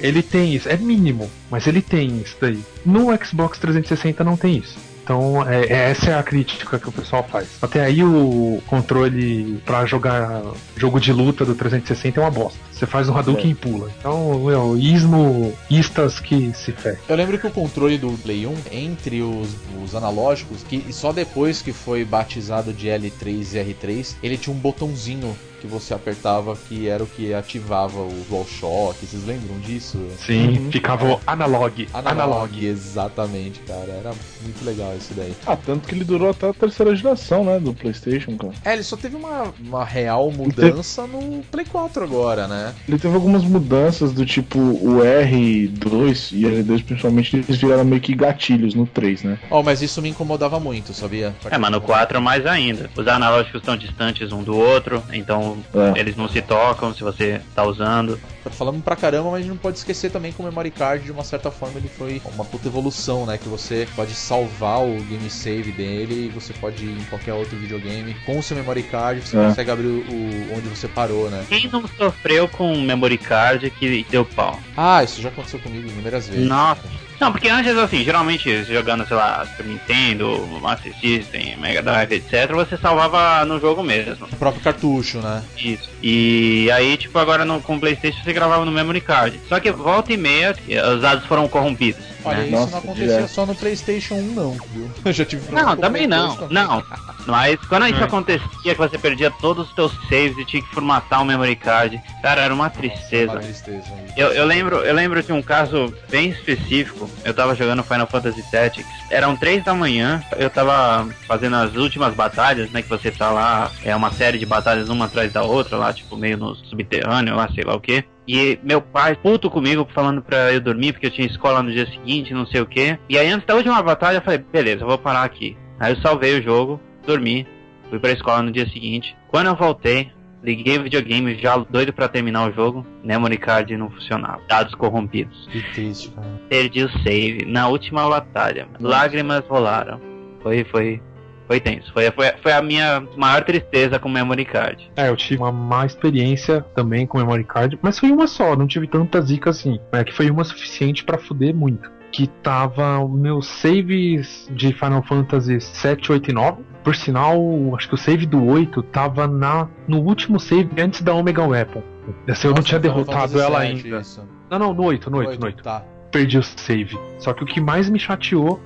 Ele tem isso, é mínimo, mas ele tem isso daí. No Xbox 360 não tem isso. Então, é, é- essa é a crítica que o pessoal faz. Até aí, o controle pra jogar jogo de luta do 360 é uma bosta. Você faz um Hadouken e pula. Então, meu, ismo, istas que se ferram. Eu lembro que o controle do Play 1, entre os, os analógicos, que só depois que foi batizado de L3 e R3, ele tinha um botãozinho que você apertava que era o que ativava o DualShock. Vocês lembram disso? Sim, ficava o analog. Analog, exatamente, cara. Era muito legal isso daí. Ah, tanto que ele durou até a terceira geração, né? Do PlayStation, cara. É, ele só teve uma, uma real mudança no Play 4 agora, né? Ele teve algumas mudanças do tipo o R2 e R2 principalmente eles viraram meio que gatilhos no 3, né? Oh, mas isso me incomodava muito, sabia? É, mas no 4 mais ainda. Os analógicos estão distantes um do outro, então É. eles não se tocam se você tá usando. Falamos pra caramba, mas a gente não pode esquecer também que o Memory Card, de uma certa forma, ele foi uma puta evolução, né? Que você pode salvar o game save dele e você pode ir em qualquer outro videogame com o seu Memory Card, você É. consegue abrir o, onde você parou, né? Quem não sofreu com memory card que deu pau? Ah, isso já aconteceu comigo inúmeras vezes. Nossa. Não, porque antes, assim, geralmente jogando, sei lá, Super Nintendo, Master System, Mega Drive, etc., você salvava no jogo mesmo. O próprio cartucho, né? Isso. E aí, tipo, agora no, com o PlayStation você gravava no memory card. Só que volta e meia, os dados foram corrompidos. Olha, né? isso Nossa, não acontecia direto. só no PlayStation 1, não, viu? Eu já tive Não, também não. PlayStation. Não. Mas quando isso É. acontecia, que você perdia todos os teus saves e tinha que formatar o memory card, cara, era uma Uma tristeza. tristeza. Eu, eu lembro, eu lembro de um caso bem específico. Eu tava jogando Final Fantasy Tactics. Eram três da manhã. Eu tava fazendo as últimas batalhas, né? Que você tá lá. É uma série de batalhas uma atrás da outra, lá, tipo, meio no subterrâneo, lá, sei lá o que. E meu pai, puto comigo, falando pra eu dormir, porque eu tinha escola no dia seguinte, não sei o que. E aí, antes da última batalha, eu falei, beleza, eu vou parar aqui. Aí eu salvei o jogo, dormi, fui pra escola no dia seguinte. Quando eu voltei, liguei o videogame, já doido pra terminar o jogo, memory card não funcionava. Dados corrompidos. Que triste, cara. Perdi o save na última batalha. Lágrimas rolaram. Foi, foi, foi tenso. Foi, foi, foi a minha maior tristeza com o memory card. É, eu tive uma má experiência também com memory card, mas foi uma só, não tive tanta zica assim. É que foi uma suficiente pra fuder muito. Que tava os meus saves de Final Fantasy 7, 8 e 9. Por sinal, acho que o save do 8 tava na, no último save antes da Omega Weapon. Essa eu não tinha derrotado ela ainda. Isso. Não, não, no 8, no 8, Oito, no 8 Tá. perdi o save. Só que o que mais me chateou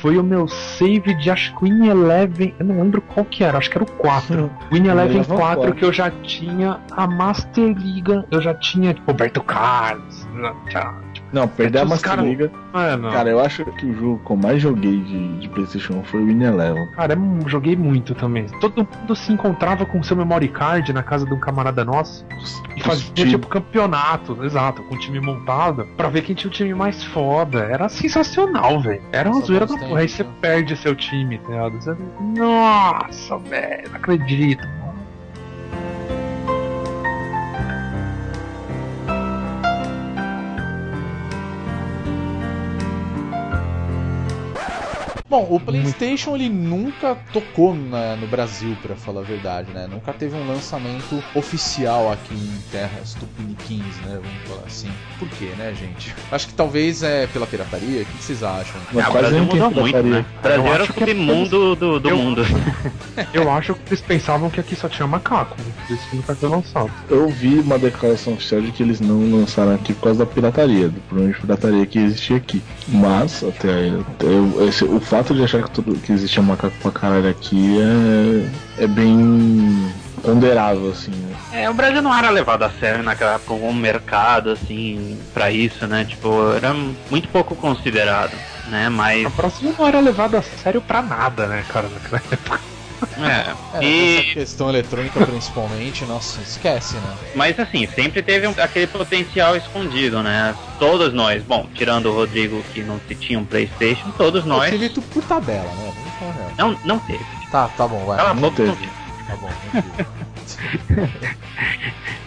foi o meu save de acho que Win Eleven. Eu não lembro qual que era, acho que era o 4. Win Eleven Eleven 4 quatro. que eu já tinha a Master Liga, eu já tinha Roberto Carlos. já- Não, perder a Os Master cara- Liga. Mano, Cara, eu acho que o jogo que eu mais joguei de, de PlayStation 1 foi o Eleven. cara, eu joguei muito também. Todo mundo se encontrava com seu memory card na casa de um camarada nosso e fazia Time. tipo campeonato, exato, com o time montado, pra ver quem tinha o time mais foda. Era sensacional, velho. Era uma Nossa, zoeira da porra. Aí você né? perde seu time, tá ligado? Você... Nossa, velho, não acredito. Bom, o PlayStation ele nunca tocou na- no Brasil, pra falar a verdade, né? Nunca teve um lançamento oficial aqui em terras tupiniquins, né? Vamos falar assim. Por quê, né, gente? Acho que talvez é pela pirataria. O que vocês acham? Mas Ah, o Brasil mudou muito, né? O Brasil Eu era o acho que é submundo do, do Eu- mundo. Eu acho que eles pensavam que aqui só tinha macaco, por isso que nunca foi lançado. Eu vi uma declaração oficial de que eles não lançaram aqui por causa da pirataria, do problema de pirataria que existia aqui. Mas, até, até eu- esse- o fato de achar que, tudo, que existia macaco pra caralho aqui é, é bem ponderável, assim, né? É, o Brasil não era levado a sério naquela época como um mercado, assim, pra isso, né? Tipo, era muito pouco considerado, né? Mas, A próxima não era levada a sério pra nada, né, cara, naquela época. É. É, E, essa questão eletrônica principalmente, nossa, esquece, né? mas assim, sempre teve um- aquele potencial escondido, né? Todos nós, bom, tirando o Rodrigo que não tinha um Playstation, todos Eu nós tudo por tabela, né? Não, não teve. Tá, tá bom, vai. Cala não teve. teve. Tá bom, não.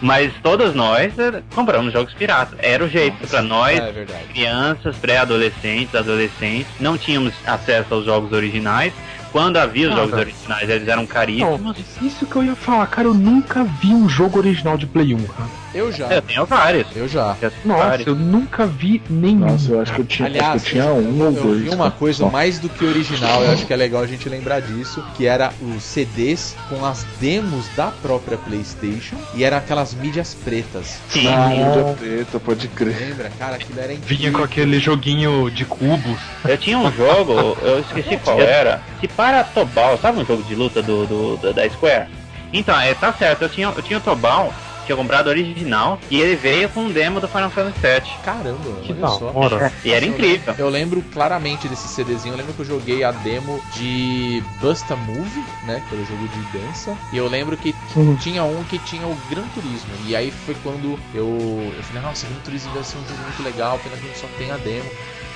Mas todos nós eh, compramos jogos piratas. Era o jeito pra nós, É crianças, pré-adolescentes, adolescentes, não tínhamos acesso aos jogos originais. Quando havia os Ah, jogos tá. originais, eles eram Não, caríssimos. isso que eu ia falar, cara, eu nunca vi um jogo original de Play 1, cara. Eu já. Eu tenho vários. Eu já. Eu Nossa, vários. eu nunca vi nenhum. Nossa, eu acho que eu tinha, acho Aliás, que eu tinha um ou eu dois. vi uma coisa mais do que original, eu acho que é legal a gente lembrar disso, que era os CDs com as demos da própria PlayStation e era aquelas mídias pretas. Sim. Ah, mídia preta, pode crer. Lembra? Cara, aquilo era Vinha incrível. com aquele joguinho de cubos. Eu tinha um jogo, eu esqueci qual era. Se para Tobal, sabe um jogo de luta do, do- do- da Square? Então, é, tá certo, eu tinha, eu tinha o Tobal, tinha comprado original, e ele veio com um demo do Final Fantasy VII. Caramba, Que olha só. hora. E era Eu incrível. Eu lembro claramente desse CDzinho. Eu lembro que eu joguei a demo de Busta Move, né? Que era o jogo de dança. E eu lembro que Uhum. tinha um que tinha o Gran Turismo. E aí foi quando eu, eu falei, nossa, Gran Turismo deve ser um jogo muito legal, pena que a gente só tem a demo.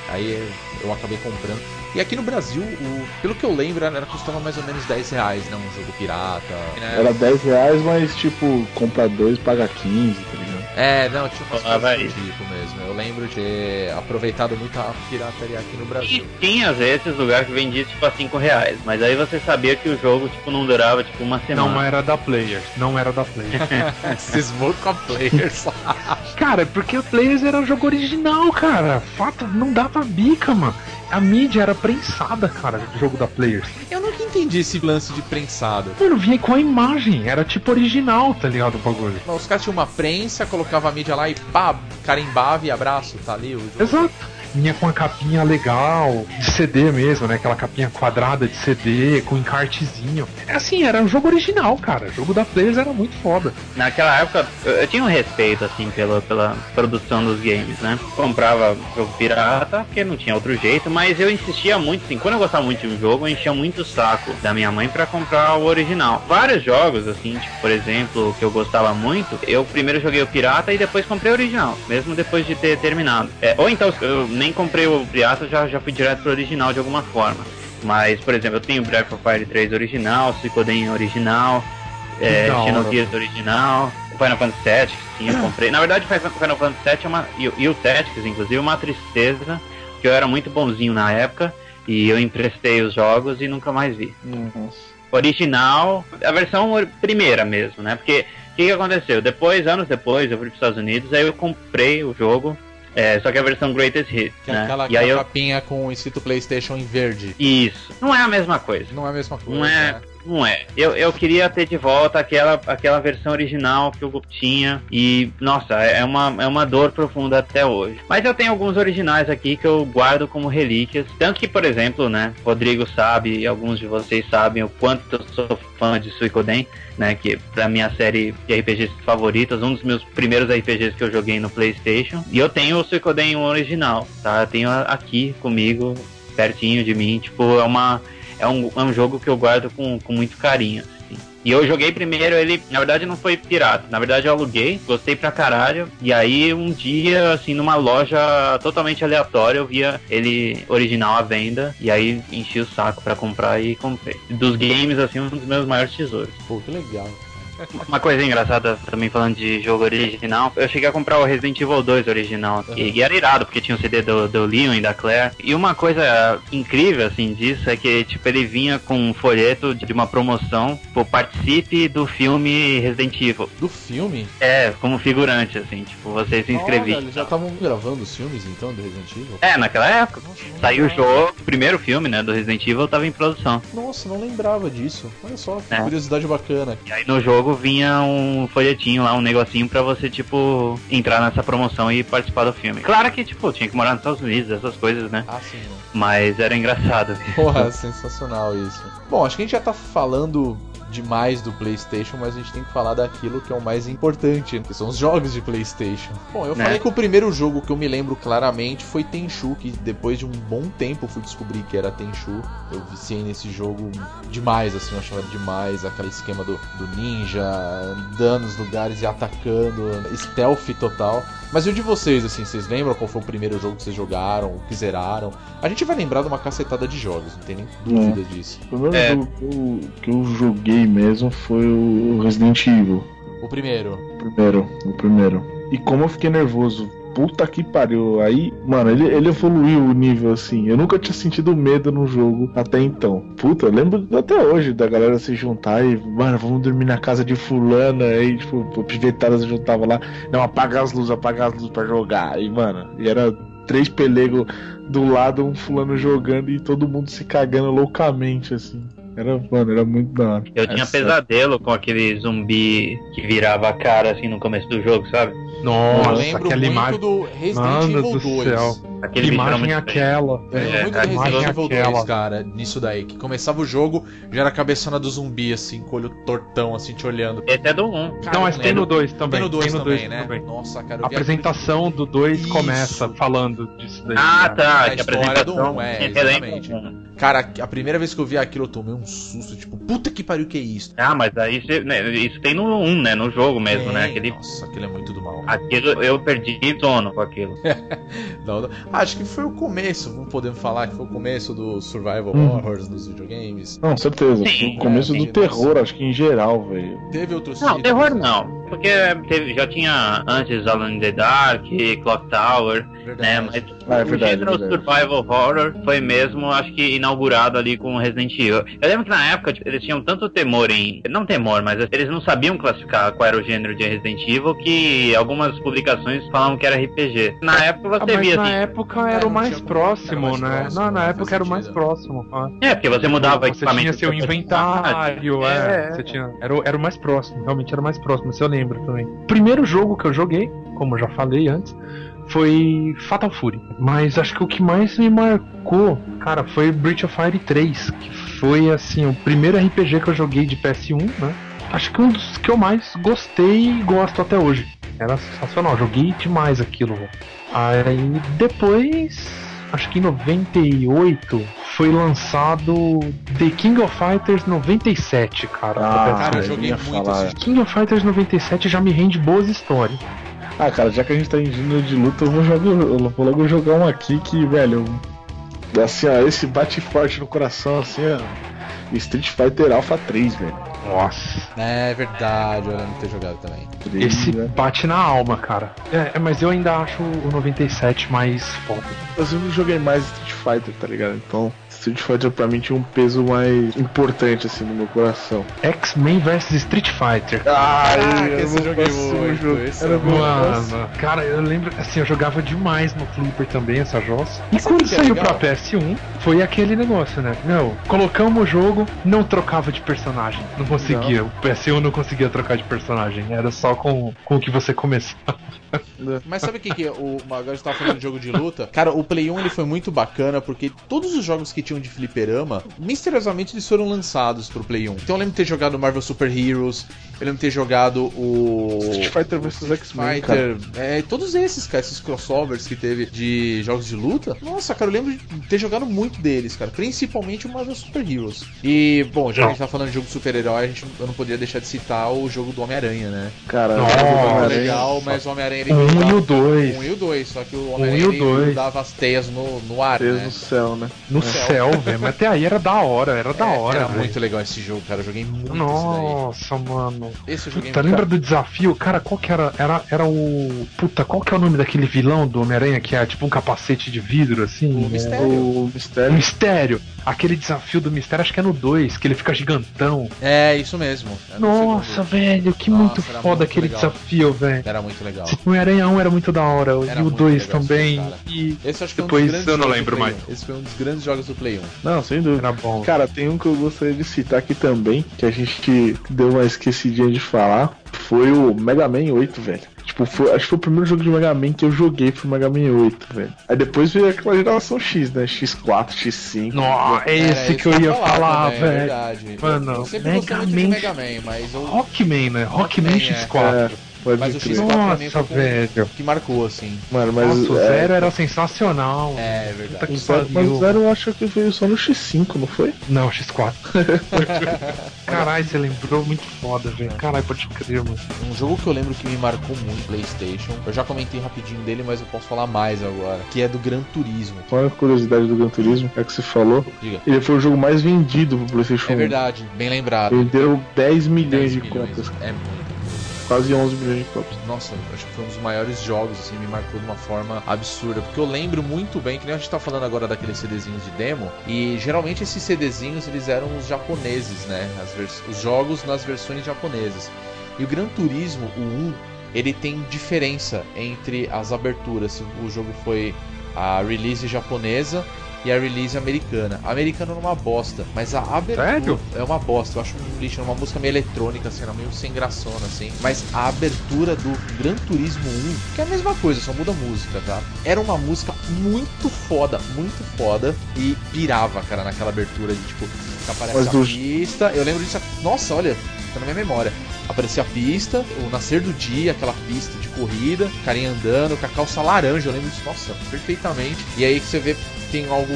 Aí eu, acabei comprando. E aqui no Brasil, o- pelo que eu lembro, era, custava mais ou menos 10 reais, né? Um jogo pirata. Era 10 reais, mas tipo, compra dois, paga 15, tá ligado? É, não, tinha umas Ah, coisas do tipo mesmo. Eu lembro de ter aproveitado muito a pirataria aqui no Brasil. E tinha às vezes lugar que vendia tipo a 5 reais, mas aí você sabia que o jogo tipo não durava tipo uma semana. Não era da Players. Não era da Players. Cismou com a Players. cara, porque o Players era o jogo original, cara. Fato, não dava bica, mano. A mídia era prensada, cara, do jogo da Players. Eu nunca entendi esse lance de prensado. Mano, vinha com a imagem. Era tipo original, tá ligado? O bagulho. Mas Os caras tinham uma prensa, colocava a mídia lá e pá, carimbava e abraço, tá ali o jogo. Exato. Vinha com a capinha legal, de CD mesmo, né? Aquela capinha quadrada de CD, com encartezinho. É assim, era um jogo original, cara. O jogo da Players era muito foda. Naquela época eu, eu tinha um respeito assim pela, pela produção dos games, né? Comprava jogo pirata, porque não tinha outro jeito, mas eu insistia muito, assim, quando eu gostava muito de um jogo, eu enchia muito o saco da minha mãe pra comprar o original. Vários jogos, assim, tipo, por exemplo, que eu gostava muito, eu primeiro joguei o pirata e depois comprei o original, mesmo depois de ter terminado. É, ou então eu nem comprei o pirata, já, já fui direto pro original de alguma forma. Mas, por exemplo, eu tenho Breath of Fire 3 original, Suicoden original, é. Xenogears original, o Final Fantasy VII, sim, eu comprei. Na verdade, o Final Fantasy VII é uma, e, o- e o Tactics, inclusive, é uma tristeza, que eu era muito bonzinho na época, e eu emprestei os jogos e nunca mais vi. Nossa. Original, a versão primeira mesmo, né? Porque o que, que aconteceu? Depois, anos depois, eu fui para os Estados Unidos, aí eu comprei o jogo, é, só que a versão Greatest Hits, Que é né? aquela, e aí aquela eu... capinha com o escrito PlayStation em verde. Isso. Não é a mesma coisa. Não é a mesma coisa. Não é, né? Não é. Eu, eu queria ter de volta aquela, aquela versão original que eu tinha e, nossa, é uma, é uma dor profunda até hoje. Mas eu tenho alguns originais aqui que eu guardo como relíquias. Tanto que, por exemplo, né, Rodrigo sabe e alguns de vocês sabem o quanto eu sou fã de Suicoden, né, que pra minha série de RPGs favoritas, um dos meus primeiros RPGs que eu joguei no PlayStation. E eu tenho o Suicoden original, tá? Eu tenho aqui comigo, pertinho de mim, tipo, é uma é um, é um jogo que eu guardo com, com muito carinho. assim. E eu joguei primeiro ele, na verdade não foi pirata, na verdade eu aluguei, gostei pra caralho. E aí um dia, assim, numa loja totalmente aleatória, eu via ele original à venda. E aí enchi o saco pra comprar e comprei. Dos games, assim, um dos meus maiores tesouros. Pô, que legal. Uma coisa engraçada também falando de jogo original, eu cheguei a comprar o Resident Evil 2 original, Uhum. e, e era irado, porque tinha o CD do, do Leon e da Claire. E uma coisa incrível, assim, disso é que, tipo, ele vinha com um folheto de uma promoção, tipo, participe do filme Resident Evil. Do filme? É, como figurante, assim, tipo, você se inscrevia. Eles já estavam gravando os filmes então do Resident Evil? É, naquela época. Nossa, Saiu o jogo, o primeiro filme, né, do Resident Evil, tava em produção. Nossa, não lembrava disso. Olha só, É. curiosidade bacana. E aí no jogo vinha um folhetinho lá, um negocinho pra você, tipo, entrar nessa promoção e participar do filme. Claro que, tipo, tinha que morar nos Estados Unidos, essas coisas, né? Ah, sim, né? Mas era engraçado. Porra, sensacional isso. Bom, acho que a gente já tá falando demais do PlayStation, mas a gente tem que falar daquilo que é o mais importante, que são os jogos de PlayStation. Bom, eu Né? falei que o primeiro jogo que eu me lembro claramente foi Tenchu, que depois de um bom tempo fui descobrir que era Tenchu. Eu viciei nesse jogo demais, assim, eu achava demais aquele esquema do, do ninja, andando nos lugares e atacando, stealth total. Mas e o de vocês, assim, vocês lembram qual foi o primeiro jogo que vocês jogaram, que zeraram? A gente vai lembrar de uma cacetada de jogos, não tem nem dúvida disso. O primeiro É. jogo que eu, que eu joguei mesmo foi o Resident Evil. O primeiro. O primeiro, o primeiro. E como eu fiquei nervoso puta que pariu. Aí, mano, ele, ele evoluiu o nível assim. Eu nunca tinha sentido medo no jogo até então. Puta, eu lembro até hoje da galera se juntar e, mano, vamos dormir na casa de fulana. Aí, tipo, o pivetada se juntava lá. Não, apaga as luzes, apaga as luzes pra jogar. E, mano, e era três pelegos do lado, um fulano jogando e todo mundo se cagando loucamente, assim. Era, mano, era muito da hora. Eu tinha Essa- pesadelo com aquele zumbi que virava a cara assim no começo do jogo, sabe? Eu Nossa, lembro aquela muito imagem. do Resident Mano Evil do 2. céu. Aquele imagem é muito aquela. Eu lembro É, muito do Resident Evil 2, aquela. cara, nisso daí. Que começava o jogo, já era a cabeçona do zumbi, assim, com o olho tortão, assim, te olhando. Esse é do 1. Cara, Não, mas eu tem no 2 também. Tem no 2 tem no também, dois né? também. Nossa, cara, eu A apresentação do 2 Isso. começa falando disso daí. Ah, né? tá. A Que história do apresentação um, é, exatamente. um. Cara, a primeira vez que eu vi aquilo, eu tomei um susto, tipo, puta que pariu, que é isso? Ah, mas aí né, isso tem no 1, né? No jogo mesmo, né? Tem, Aquele, Nossa, aquilo é muito do mal. Aquilo eu perdi sono com aquilo. Não, não. Acho que foi o começo, podemos falar que foi o começo do Survival Hum. Horrors dos videogames. Não, certeza. Sim, o começo é, do terror, acho que em geral, velho. Teve outros Não, títulos, terror né? não. Porque teve- já tinha antes Alone in the Dark, Clock Tower, né? Verdade. Mas Ah, é o verdade, gênero verdade. survival horror foi mesmo, acho que inaugurado ali com Resident Evil. Eu lembro que na época tipo, eles tinham tanto temor em, não temor, mas eles não sabiam classificar qual era o gênero de Resident Evil que algumas publicações falavam que era RPG. Na época Ah, você mas via na assim, época É, era não o mais próximo, era mais né? próximo, não, na época era o mais próximo. ah. é porque você mudava Você equipamento tinha seu inventário, é. É. Você tinha, era, o- era o mais próximo, realmente era o mais próximo, se eu lembro também. Primeiro jogo que eu joguei, como eu já falei antes, foi Fatal Fury. Mas acho que o que mais me marcou, cara, foi Breach of Fire 3, que foi assim, o primeiro RPG que eu joguei de PS1, né? Acho que um dos que eu mais gostei e gosto até hoje. Era sensacional, joguei demais aquilo. Aí depois, acho que em 98 foi lançado The King of Fighters 97, cara. Ah, PS1. Cara, eu joguei muito falar. esse King of Fighters 97 já me rende boas histórias. Ah, cara, já que a gente tá em gênero de luta, eu vou, jogar, eu vou logo jogar um aqui que, velho. Assim, ó, esse bate forte no coração, assim, ó. Street Fighter Alpha 3, velho. Nossa. É verdade, eu lembro de ter jogado também. 3, Esse né? bate na alma, cara. É, é, mas eu ainda acho o 97 mais foda. Eu sempre joguei mais Street Fighter, tá ligado? Então, Street Fighter pra mim tinha um peso mais importante, assim, no meu coração. X-Men vs Street Fighter. Caraca, esse joguei muito, esse Era eu muito Mano, cara, eu lembro, assim, eu jogava demais no Flipper também, essa jossa. E quando é saiu legal? pra PS1, foi aquele negócio, né? Meu, colocamos o jogo, não trocava de personagem. Não conseguia. O PS1 não conseguia trocar de personagem. Era só com, com o que você começava. Mas sabe o que, que é? o agora a gente tava falando de jogo de luta? Cara, o Play 1 ele foi muito bacana porque todos os jogos que tinham de fliperama, misteriosamente eles foram lançados pro Play 1. Então eu lembro de ter jogado Marvel Super Heroes, eu lembro de ter jogado o Street Fighter vs X-Men. Fighter, é, todos esses, cara, esses crossovers que teve de jogos de luta. Nossa, cara, eu lembro de ter jogado muito deles, cara, principalmente o Marvel Super Heroes. E, bom, já que a gente tá falando de jogo de super-herói, a gente eu não poderia deixar de citar o jogo do Homem-Aranha, né? Cara, Nossa, legal, mas o Homem-Aranha ele 1 e o 2. um e o 2, só que o Um Homem-Aranha ele dois. dava as teias no, no ar, Deus né? no céu, né? No céu. céu, velho. Mas até aí era da hora, era da É, hora, Era velho. muito legal esse jogo, cara. Eu joguei muito Nossa, mano. Daí. Esse eu joguei Puta, lembra do desafio? Cara, qual que era? Era, era o. Puta, qual que é o nome daquele vilão do Homem-Aranha que é tipo um capacete de vidro, assim? O É, Mistério. O O mistério. mistério. Aquele desafio do mistério, acho que é no 2, que ele fica gigantão. É, isso mesmo. Era no Nossa, velho, que Nossa, muito foda muito aquele legal. desafio, velho. Era muito legal. Esse Homem-Aranha 1 era muito da hora, Era e o muito 2 legal esse também. E Esse eu acho que Depois é um dos grandes eu não lembro mais. 1. Esse foi um dos grandes jogos do Play 1. Não, sem dúvida. era bom. Cara, tem um que eu gostaria de citar aqui também, que a gente deu uma esquecidinha de falar, foi o Mega Man 8, velho. Tipo, foi- acho que foi o primeiro jogo de Mega Man que eu joguei foi o Mega Man 8, velho. Aí depois veio aquela geração X, né? X4, X5. Nossa, é esse que eu ia falar, também, é velho. verdade. Mano, eu sempre Mega gostei muito de Man- Mega Man, mas eu... Rockman, né? Rockman Rockman, é. X4. Pode Mas o crer. X4 pra mim Nossa, foi com- velho. que marcou, assim. Mano, mas. Nossa, o é, Zero era sensacional. É, Puta verdade. Zero- mas o. Zero eu acho que veio só no X5, não foi? Não, X4. Caralho, você lembrou muito foda, velho. Caralho, pode crer, mano. Um jogo que eu lembro que me marcou muito, PlayStation. Eu já comentei rapidinho dele, mas eu posso falar mais agora. Que é do Gran Turismo. Só uma curiosidade do Gran Turismo, é que você falou. Diga. Ele foi o jogo mais vendido pro PlayStation É 1. verdade, bem lembrado. Vendeu 10 milhões 10 de milhões. contas. É muito. Quase 11 milhões de cópias. Nossa, acho que foi um dos maiores jogos, assim, me marcou de uma forma absurda. Porque eu lembro muito bem, que nem a gente tá falando agora daqueles CDzinhos de demo, e geralmente esses CDzinhos eles eram os japoneses, né? os jogos nas versões japonesas. E o Gran Turismo, o 1, ele tem diferença entre as aberturas. O jogo foi a release japonesa e a release americana. A americana é uma bosta, mas a abertura Sério? é uma bosta. Eu acho um lixo, é uma música meio eletrônica, assim, meio sem graçona, assim. Mas a abertura do Gran Turismo 1, que é a mesma coisa, só muda a música, tá? Era uma música muito foda, muito foda e pirava, cara, naquela abertura de tipo, aparece Mas a do- pista. Eu lembro disso. Nossa, olha, tá na minha memória. Aparecia a pista, o nascer do dia, aquela pista de corrida, carinha andando, com a calça laranja, eu lembro disso, nossa, perfeitamente. E aí que você vê tem algo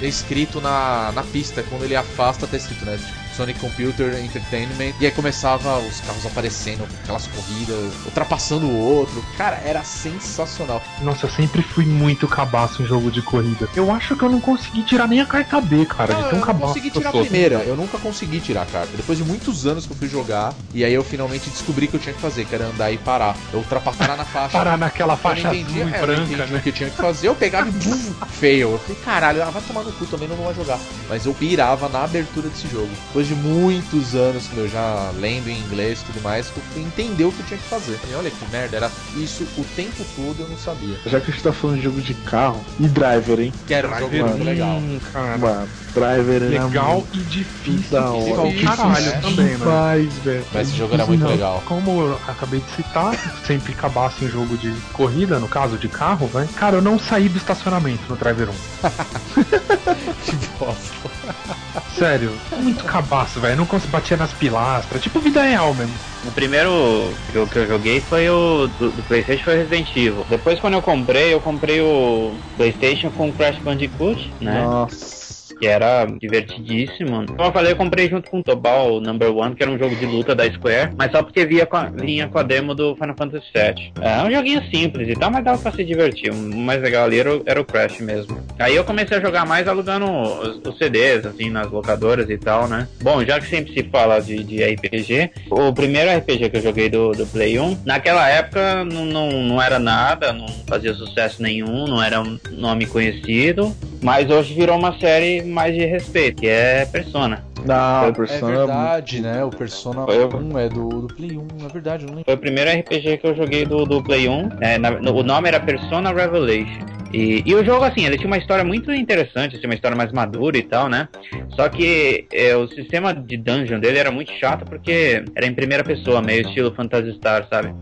escrito na, na pista, quando ele afasta, tá escrito, né? Tipo, Sonic Computer Entertainment. E aí começava os carros aparecendo, aquelas corridas, ultrapassando o outro. Cara, era sensacional. Nossa, eu sempre fui muito cabaço em jogo de corrida. Eu acho que eu não consegui tirar nem a carta B, cara, Não, de eu tão cabaço consegui eu tirar a primeira, eu nunca consegui tirar a carta. Depois de muitos anos que eu fui jogar, e aí eu finalmente descobri que eu tinha que fazer, que era andar e parar. Eu ultrapassar na faixa. Parar naquela Eu faixa não azul entendia, e é, eu branca, entendi né? o que eu tinha que fazer, eu pegava e bum, fail. Eu falei, caralho, ah, vai tomar no cu também, não vou jogar. Mas eu pirava na abertura desse jogo. Depois de muitos anos que eu já lendo em inglês e tudo mais, que eu fui entender o que eu tinha que fazer. E olha que merda, era isso o tempo todo eu não sabia. Já que a gente tá falando de jogo de carro e driver, hein? Que era um jogo Driver muito legal. hum, cara. Mano, driver era Legal muito e difícil. da hora. pra Difícil, caralho né? também, né? demais, velho. Mas esse jogo era muito Não, legal. Como eu acabei de citar, sempre cabaço em jogo de corrida, no caso de carro, né? Cara, eu não saí do estacionamento no Driver 1. Que bosta. Sério, muito cabaço, velho. Não consegui bater nas pilastras, tipo vida real mesmo. O primeiro jogo que eu joguei foi o do, do Playstation foi Resident Evil. Depois quando eu comprei, eu comprei o Playstation com o Crash Bandicoot, né? Nossa. Que era divertidíssimo. Como eu falei, eu comprei junto com o Tobal Number One, que era um jogo de luta da Square, mas só porque via com a- vinha com a demo do Final Fantasy VII. É um joguinho simples e tal, mas dava pra se divertir. O mais legal ali era o, era o Crash mesmo. Aí eu comecei a jogar mais alugando os, os CDs, assim, nas locadoras e tal, né? Bom, já que sempre se fala de, de RPG, o primeiro RPG que eu joguei do, do Play 1, naquela época não, não, não era nada, não fazia sucesso nenhum, não era um nome conhecido, mas hoje virou uma série mais de respeito, que é Persona. Não, É Persona verdade, né? O Persona Foi eu. 1 é do, do Play 1, é verdade, não lembro. Foi o primeiro RPG que eu joguei do, do Play 1. né, na- no- o nome era Persona Revelation. E, e o jogo, assim, ele tinha uma história muito interessante, tinha uma história mais madura e tal, né? Só que é, o sistema de dungeon dele era muito chato porque era em primeira pessoa, meio estilo Phantasy Star, sabe?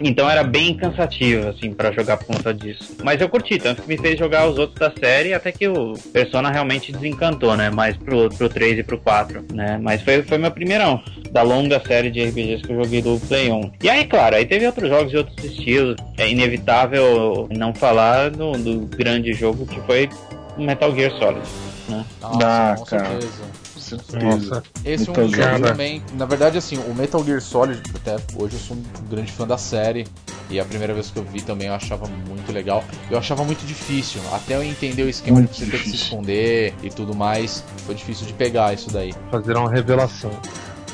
Então era bem cansativo, assim, pra jogar por conta disso. Mas eu curti, tanto que me fez jogar os outros da série, até que o Persona realmente desencantou, né? Mais pro, pro 3 e pro 4, né? Mas foi, foi meu primeirão da longa série de RPGs que eu joguei do Play 1. E aí, claro, aí teve outros jogos de outros estilos. É inevitável não falar do, do grande jogo que foi Metal Gear Solid. Né? Nossa, Ah, com cara. certeza. Certeza. Nossa, Esse é um Metal jogo Gear. também. Na verdade, assim, o Metal Gear Solid, até hoje eu sou um grande fã da série. E a primeira vez que eu vi também eu achava muito legal. Eu achava muito difícil. Até eu entender o esquema Muito de você ter que se difícil. esconder e tudo mais. Foi difícil de pegar isso daí. fazer uma revelação.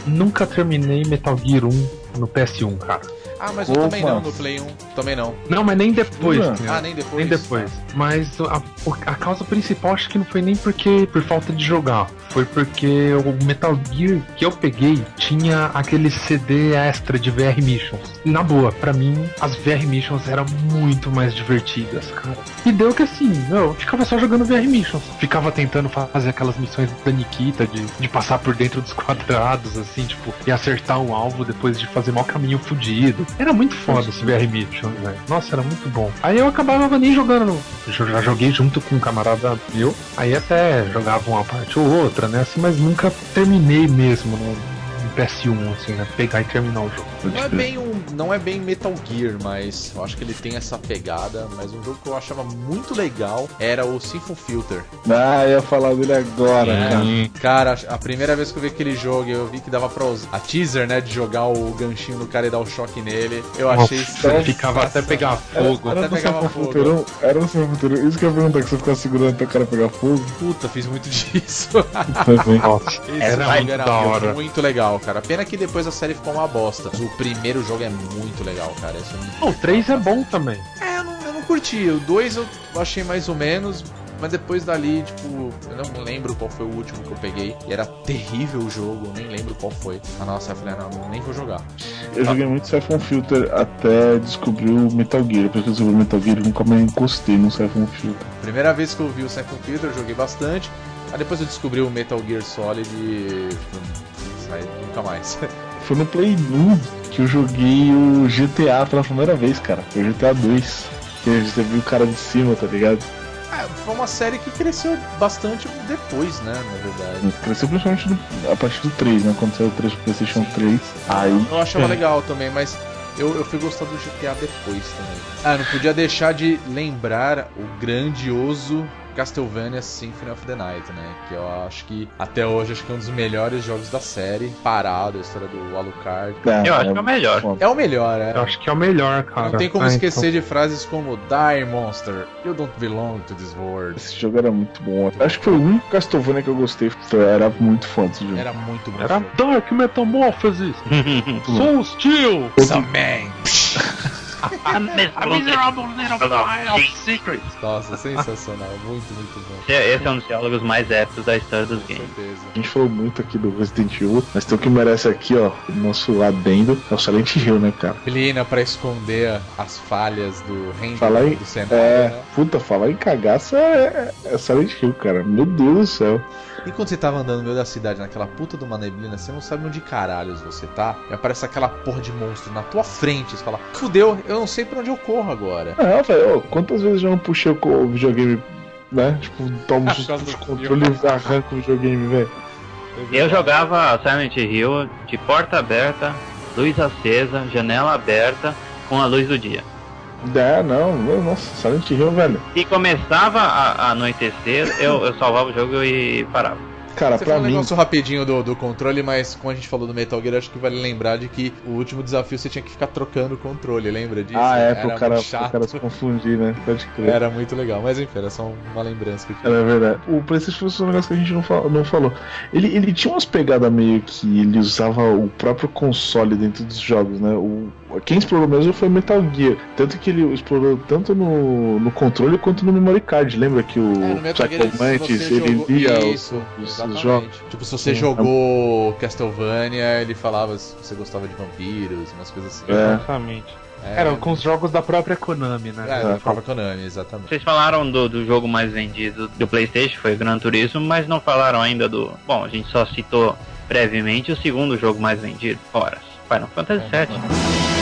Nunca terminei Metal Gear 1 no PS1, cara. Ah, mas eu Opa. também não no Play 1. Também não. Não, mas nem depois. Né? Ah, nem depois. Nem depois. Mas a, a causa principal acho que não foi nem porque por falta de jogar. Foi porque o Metal Gear que eu peguei tinha aquele CD extra de VR Missions. E, na boa, pra mim, as VR Missions eram muito mais divertidas, cara. E deu que assim, eu ficava só jogando VR Missions. Ficava tentando fazer aquelas missões da Nikita de, de passar por dentro dos quadrados, assim, tipo, e acertar o alvo depois de fazer mau caminho fudido. Era muito foda esse VR Mission, velho. Nossa, era muito bom. Aí eu acabava nem jogando. Eu já joguei junto com um camarada meu. Aí até jogava uma parte ou outra, né? Assim, mas nunca terminei mesmo no PS1, assim, né? Pegar e terminar o jogo. Não é bem um, não é bem Metal Gear, mas eu acho que ele tem essa pegada. Mas um jogo que eu achava muito legal era o Siphon Filter. Ah, eu ia falar dele agora, É. cara. Cara, a primeira vez que eu vi aquele jogo, eu vi que dava pra usar a teaser, né, de jogar o ganchinho no cara e dar o choque nele. Eu achei Nossa, ficava até pegar fogo. Até Era no pegava fogo. futuro, era no seu futuro. Isso que eu ia perguntar, que você ficava segurando até o cara pegar fogo. Puta, fiz muito disso. Também. Nossa, Esse era jogo muito era da hora. muito legal, cara. Pena que depois a série ficou uma bosta. O primeiro jogo é muito legal, cara. Esse é muito o 3 é bom também. É, eu não, eu não curti. O 2 eu achei mais ou menos. Mas depois dali, tipo, eu não lembro qual foi o último que eu peguei. E era terrível o jogo, eu nem lembro qual foi. Ah, nossa, eu falei, não, nem vou jogar. Eu joguei muito Siphon Filter até descobrir o Metal Gear. Depois que eu descobri o Metal Gear, eu nunca mais encostei no Siphon Filter. Primeira vez que eu vi o Siphon Filter, eu joguei bastante. Aí depois eu descobri o Metal Gear Solid e. Aí, nunca mais. Foi no Play 1 que eu joguei o GTA pela primeira vez, cara. Foi o GTA 2. Que você viu o cara de cima, tá ligado? É, foi uma série que cresceu bastante depois, né? Na verdade. Cresceu principalmente do- a partir do 3, né? Quando saiu o 3 pro PlayStation 3. Aí. Eu achava É. legal também, mas eu, eu fui gostar do GTA depois também. Ah, não podia deixar de lembrar o grandioso Castlevania Symphony of the Night, né? Que eu acho que até hoje acho que é um dos melhores jogos da série, parado, a história do Alucard. Eu acho que é o melhor. É o melhor, é. Eu acho que é o melhor, cara. Não tem como Ah, esquecer de frases como Die Monster, you don't belong to this world. Esse jogo era muito bom. Acho que foi o único Castlevania que eu gostei. Eu era muito fã desse jogo. Era muito bom. Então, Era Dark Metamorphosis, Soul Steel, Some man. A miserable little pile of secrets. Nossa, sensacional. Muito, muito bom. Esse é um dos diálogos mais épicos da história dos Com games. certeza. A gente falou muito aqui do Resident Evil, mas tem o que merece aqui, ó, o nosso adendo, é o Silent Hill, né, cara? Plina pra esconder as falhas do render Falar em- do cenário, É, né? puta, falar em cagaça é, é Silent Hill, cara. Meu Deus do céu. E quando você tava andando no meio da cidade, naquela puta de uma neblina, você não sabe onde caralhos você tá, e aparece aquela porra de monstro na tua frente, você fala, fudeu, eu não sei pra onde eu corro agora. É, velho, quantas vezes eu já não puxei o videogame, né? Tipo, tomo os controles e arranco o videogame, velho. Eu jogava Silent Hill de porta aberta, luz acesa, janela aberta, com a luz do dia. É, não, nossa, Silent Hill, velho. E começava a, a anoitecer, eu, eu salvava o jogo e parava. Cara, Você pra falou um mim. negócio rapidinho do, do controle, mas como a gente falou do Metal Gear, acho que vale lembrar de que o último desafio você tinha que ficar trocando o controle, lembra disso? Ah, é, Era pro cara, pro cara se confundir, né? Pode crer. Era muito legal, mas enfim, era só uma lembrança que eu tinha. É verdade. O PlayStation foi um negócio que a gente não, fa- não falou. Ele, ele tinha umas pegadas meio que ele usava o próprio console dentro dos jogos, né? O, quem explorou mesmo foi Metal Gear. Tanto que ele explorou tanto no, no controle quanto no memory card. Lembra que o É, no Metal Gear, Psycho Mantis, ele jogou- lia os, Isso, os- jogos? Tipo, se você Sim. jogou Castlevania, ele falava se você gostava de vampiros, umas coisas assim. É. Exatamente. É, Era com os jogos da própria Konami, né? É, da própria Konami, exatamente. Vocês falaram do, do jogo mais vendido do PlayStation, foi o Gran Turismo, mas não falaram ainda do. Bom, a gente só citou brevemente o segundo jogo mais vendido. Horas. Final Fantasy VII.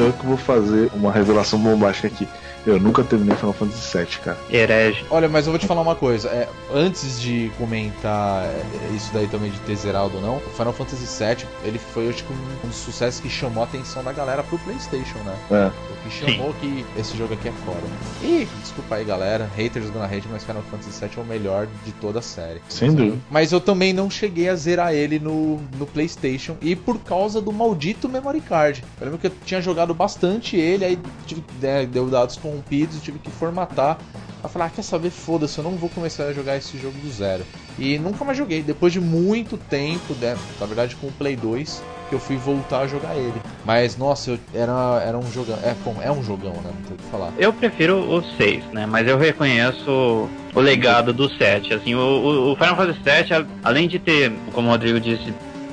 Eu que vou fazer uma revelação bombástica aqui. Eu nunca terminei Final Fantasy VII, cara. Herege. Olha, mas eu vou te falar uma coisa. é, antes de comentar é, isso daí também de ter zerado ou não, o Final Fantasy VII, ele foi, acho que, um, um dos sucessos que chamou a atenção da galera pro Playstation, né? É. O que chamou que esse jogo aqui é fora. E, desculpa aí, galera, haters gonna hate, mas Final Fantasy VII é o melhor de toda a série. Sem dúvida. Mas eu também não cheguei a zerar ele no, no PlayStation e por causa do maldito memory card. Eu lembro que eu tinha jogado bastante ele, aí tive, né, deu dados corrompidos tive que formatar. Eu falei, ah, quer saber? Foda-se, eu não vou começar a jogar esse jogo do zero. E nunca mais joguei. Depois de muito tempo, né, na verdade com o Play 2, que eu fui voltar a jogar ele. Mas, nossa, eu, era, era um jogão. É, bom, é um jogão, né? Não tem o que falar. Eu prefiro o 6, né? Mas eu reconheço o legado do 7. Assim, o, o- o Final Fantasy VII, além de ter, como o Rodrigo disse,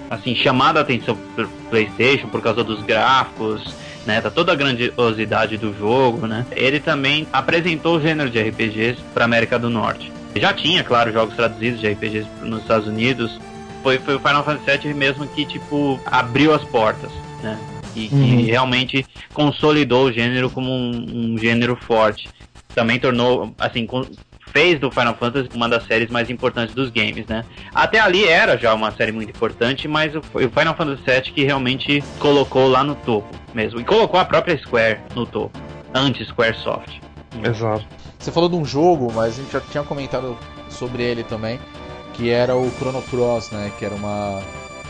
assim, chamado a atenção pro PlayStation por causa dos gráficos, né? Tá toda a grandiosidade do jogo, né? Ele também apresentou o gênero de RPGs para América do Norte. Já tinha, claro, jogos traduzidos de RPGs nos Estados Unidos. Foi, foi o Final Fantasy VII mesmo que, tipo, abriu as portas, né? E que Uhum. realmente consolidou o gênero como um, um gênero forte. Também tornou, assim, fez do Final Fantasy uma das séries mais importantes dos games, né? Até ali era já uma série muito importante, mas o, foi o Final Fantasy VII que realmente colocou lá no topo mesmo. E colocou a própria Square no topo, antes Squaresoft. Exato. Você falou de um jogo, mas a gente já tinha comentado sobre ele também, que era o Chrono Cross, né? Que era uma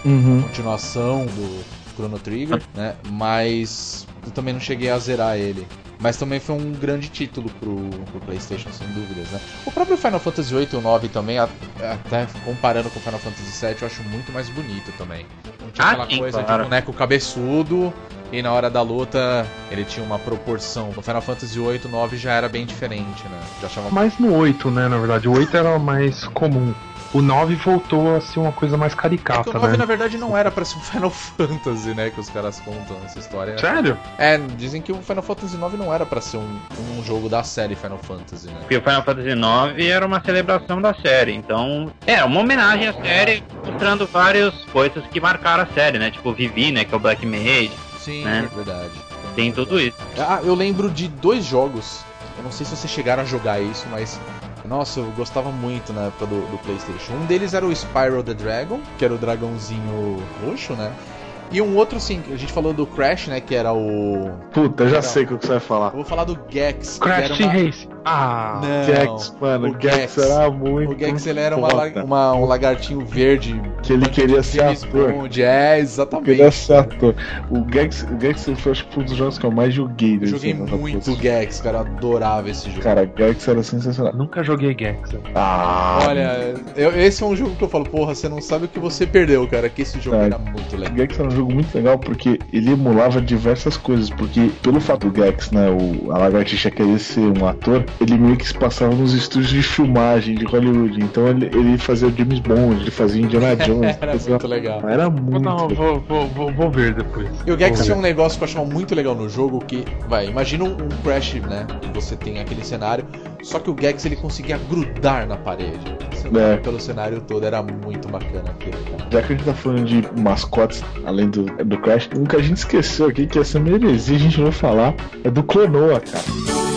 Uhum. continuação do Chrono Trigger, né? Mas eu também não cheguei a zerar ele. Mas também foi um grande título pro, pro PlayStation, sem dúvidas, né? O próprio Final Fantasy VIII e o 9 também, até comparando com o Final Fantasy VII, eu acho muito mais bonito também. Não tinha Ah, aquela sim, coisa claro. de boneco cabeçudo e na hora da luta ele tinha uma proporção. No Final Fantasy VIII e 9 já era bem diferente, né? Já chamava Mais no 8, né, na verdade. O 8 era mais comum. O 9 voltou a ser uma coisa mais É que caricata, o 9 né? na verdade não era pra ser um Final Fantasy, né? Que os caras contam essa história. Sério? É, dizem que o Final Fantasy 9 não era pra ser um, um jogo da série Final Fantasy, né? Porque o Final Fantasy IX era uma celebração da série, então era uma homenagem à série, mostrando várias coisas que marcaram a série, né? Tipo o Vivi, né? Que é o Black Mage, Sim, Né? é verdade. tem tudo isso. Ah, eu lembro de dois jogos. Eu não sei se vocês chegaram a jogar isso, mas. Nossa, eu gostava muito na época do, do PlayStation. Um deles era o Spyro the Dragon, que era o dragãozinho roxo, né? E um outro, sim, a gente falou do Crash, né? Que era o. Puta, eu já Legal. sei o que você vai falar. Eu vou falar do Gex. Crash era uma... Race. Ah, Não, Gex, mano, o o Gex, Gex. era muito. O Gex ele era uma, uma- um lagartinho verde. Que ele queria ser ator. Bond. É, exatamente. Queria ser ator. O Gex, o Gex foi acho que um dos jogos que eu mais joguei. Eu desse joguei muito. Gex, cara. Eu adorava esse jogo. Cara, Gex era sensacional. nunca joguei Gex. Ah, Olha, eu- esse é um jogo que eu falo, porra, você não sabe o que você perdeu, cara. Que esse jogo É. era muito O legal. Gex era um jogo muito legal porque ele emulava diversas coisas. Porque, pelo fato do Gex, né, o, a Lagartixa querer ser um ator, ele meio que se passava nos estúdios de filmagem de Hollywood. Então ele, ele fazia James Bond, ele fazia Indiana Jones. Era fazia- muito legal. Era Vou, muito. legal. vou, vou, vou, vou ver depois. E o Gex tinha um negócio que eu achava muito legal no jogo, que, vai, imagina um um Crash, né, que você tem aquele cenário, só que o Gex ele conseguia grudar na parede. É. pelo cenário todo, era muito bacana aquilo, cara. Já que a gente tá falando de mascotes, além do, do Crash, um que a gente esqueceu aqui, que essa heresia a gente não vai falar, é do Clonoa, cara.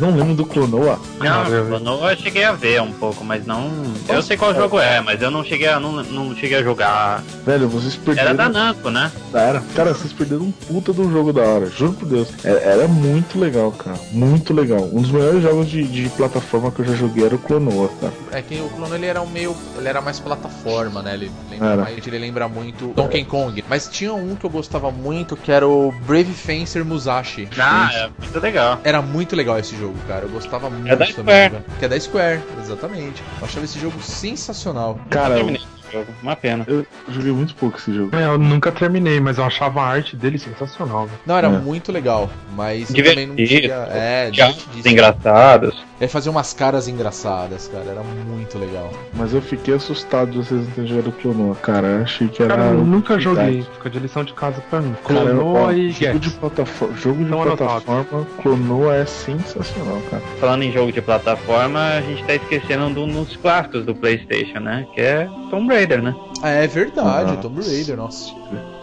Vocês não lembram do Clonoa? Não, Cara, eu- eu, cheguei a ver um pouco, mas não. Eu sei qual jogo é, mas eu não cheguei a, não, não cheguei a jogar. Velho, vocês perderam. Era da Namco, né? Era. Cara, vocês perderam um puta de um jogo da hora, juro por Deus. Era, era muito legal, cara. Muito legal. Um dos melhores jogos de, de plataforma que eu já joguei era o Clonoa, cara. É que o clone ele era um meio. Ele era mais plataforma, né? Ele lembra mais. Ele lembra muito Donkey Kong. Mas tinha um que eu gostava muito que era o Brave Fencer Musashi. Ah, é muito legal. Era muito legal esse jogo, cara. Eu gostava muito da também. Square. Que é da Square, exatamente. Eu achava esse jogo sensacional. Cara, eu, Terminei esse jogo, uma pena. eu joguei muito pouco esse jogo. É, eu nunca terminei, mas eu achava a arte dele sensacional. velho. Não, era É. muito legal, mas eu também não Divertido. tinha. É, engraçados. Ele fazia umas caras engraçadas, cara. Era muito legal. Mas eu fiquei assustado de vocês terem jogado Clonoa, cara. Eu achei que era. Cara, eu nunca joguei. Fica de lição de casa pra mim. Clonoa e jogo de plataforma, jogo de plataforma, Clonoa é sensacional, cara. Falando em jogo de plataforma, a gente tá esquecendo de um dos clássicos do PlayStation, né? Que é Tomb Raider, né? Ah, é verdade, Ah. Tomb Raider, nossa.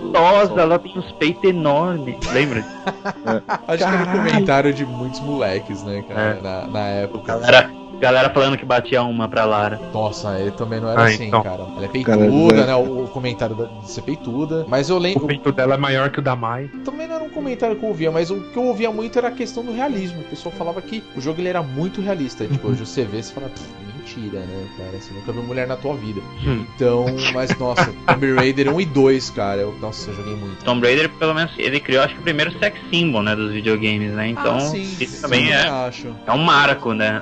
Nossa, ela tem uns peitos enormes. Lembra? Acho que era um Caralho. comentário de muitos moleques, né, cara, na, na época. Galera, galera falando que batia uma pra Lara. Nossa, ele também não era Ah, assim, então. cara. Ela é peituda, é- né? O, o comentário da- de ser peituda. Mas eu O lembro. peito dela é maior que o da Mai. Também não era um comentário que eu ouvia, mas o que eu ouvia muito era a questão do realismo. O pessoal falava que o jogo ele era muito realista. Tipo, hoje você vê e fala, "Pff, mentira, né, cara? Você nunca viu mulher na tua vida. Hum. Então, mas nossa, Tomb Raider 1 e 2, cara. Eu, nossa, eu joguei muito. Tomb Raider, pelo menos, ele criou, acho que o primeiro sex symbol, né, dos videogames, né? Então, ah, sim, isso também sim, é, acho. é um marco, né?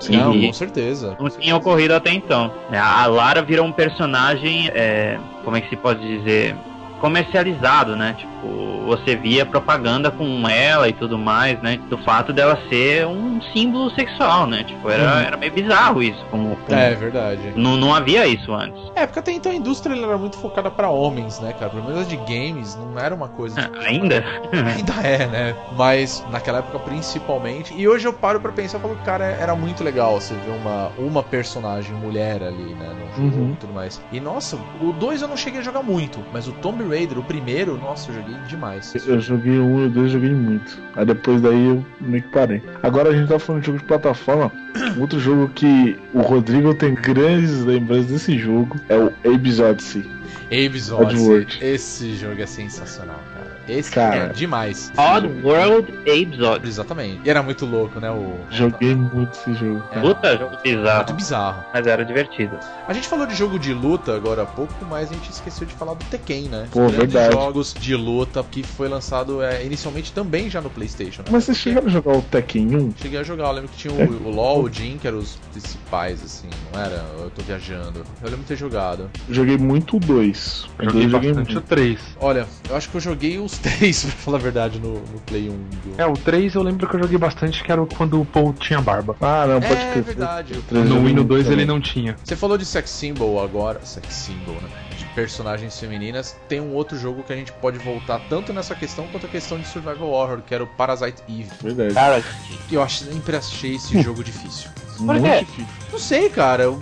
Sim. Não, com certeza. não tinha ocorrido até então. A Lara virou um personagem, é, como é que se pode dizer, comercializado, né? Tipo, você via propaganda com ela e tudo mais, né? Do fato dela ser um símbolo sexual, né? Tipo, era, Uhum. era meio bizarro isso. Como, como- É verdade. Não, não havia isso antes. É, porque até então a indústria ela era muito focada pra homens, né, cara? Pelo menos a de games não era uma coisa. É, Ainda? Ainda é, né? Mas naquela época principalmente. E hoje eu paro pra pensar e falo, cara, era muito legal você ver uma, uma personagem mulher ali, né? No jogo Uhum. e tudo mais. E nossa, o 2 eu não cheguei a jogar muito, mas o Tomb Raider, o primeiro, nossa, eu joguei demais. Eu joguei o 1 e o 2, joguei muito. Aí depois daí eu meio que parei. Agora a gente tá falando de jogo de plataforma. Outro jogo que o Rodrigo tem grandes lembranças desse jogo é o Abe's Odyssey. Abe's. Odyssey. Esse jogo é sensacional. Esse Cara. é demais. Odd World Apes Odd. Exatamente. E era muito louco, né? O. Joguei muito esse jogo. É. Puta, jogo Muito bizarro. bizarro. Mas era divertido. A gente falou de jogo de luta agora há pouco, mas a gente esqueceu de falar do Tekken, né? Pô, Grandes verdade. jogos de luta que foi lançado é, inicialmente também já no PlayStation. né? Mas vocês chegaram a jogar o Tekken 1? Cheguei a jogar, eu lembro que tinha o, o LoL, o Jin, que eram os principais, assim, não era? Eu tô viajando. Eu lembro de ter jogado. Joguei muito o 2. O Joguei 2 joguei bastante o muito. 3. Olha, eu acho que eu joguei os três, pra falar a verdade, no, no Play 1. Do... É, o 3 eu lembro que eu joguei bastante, que era quando o Paul tinha barba. Ah, não, pode É ter. verdade. três No joguei Wii no muito 2 ele também. não tinha. Você falou de sex symbol agora, sex symbol, né? De personagens femininas. Tem um outro jogo que a gente pode voltar tanto nessa questão quanto a questão de survival horror, que era o Parasite Eve. Verdade. Cara, Que eu acho- sempre achei esse jogo difícil. por Muito quê? difícil. Não sei, cara. Eu...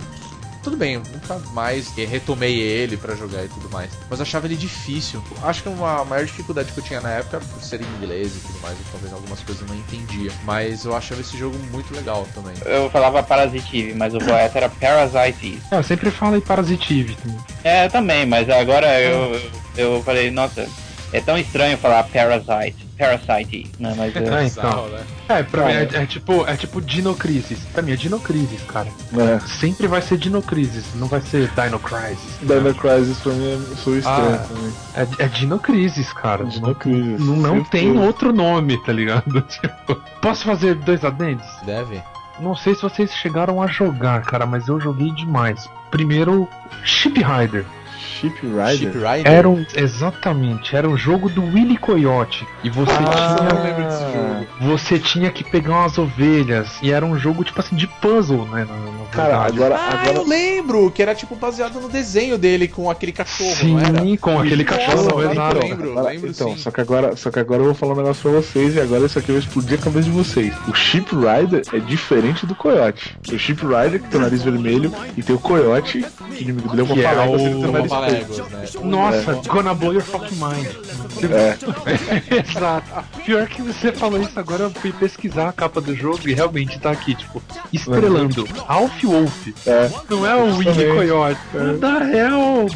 Tudo bem, eu nunca mais retomei ele pra jogar e tudo mais. Mas eu achava ele difícil. Acho que uma maior dificuldade que eu tinha na época era por ser em inglês e tudo mais, e talvez algumas coisas eu não entendia. Mas eu achava esse jogo muito legal também. eu falava Parasite Eve, mas o correto era Parasite Eve. É, eu sempre falo em Parasite Eve também. É, também, mas agora eu, eu falei, nossa, é tão estranho falar Parasite. Parasite né? Mas eu- É, Bizarro, então. né? É, pra mim é, é tipo, é tipo Dinocrisis. Pra mim é Dinocrisis, cara. É. Sempre vai ser Dinocrisis, não vai ser Dino Crisis. Dino Crisis pra mim é sou estranho Ah, também. É, é Dinocrisis, cara. Dino Crisis. Não, não tem foi. outro nome, tá ligado? Tipo, posso fazer dois adendos? Deve. Não sei se vocês chegaram a jogar, cara, mas eu joguei demais. Primeiro, Ship Rider. Chip Chip Rider? Rider? Era um, exatamente, era um jogo do Willy Coyote. E você Ah, tinha. eu lembro desse jogo. Você tinha que pegar umas ovelhas. E era um jogo, tipo assim, de puzzle, né? na Cara, agora, Ah, agora eu lembro! Que era tipo baseado no desenho dele com aquele cachorro, não era? Sim, com aquele Nossa, cachorro, eu lembro, Agora- lembro então, sim. só que agora, só que agora eu vou falar um negócio pra vocês e agora isso aqui vai explodir a cabeça de vocês. O Chip Rider é diferente do Coyote. O Chip Rider que tem o nariz vermelho e tem o Coyote, que inimigo dele é uma é palavra, o- nariz né? Nossa, gonna blow your fucking mind. É. Exato. Pior que você falou isso agora, eu fui pesquisar a capa do jogo e realmente tá aqui, tipo, estrelando. Alf Wolf. É. Não é o Justamente. Coyote. What the hell?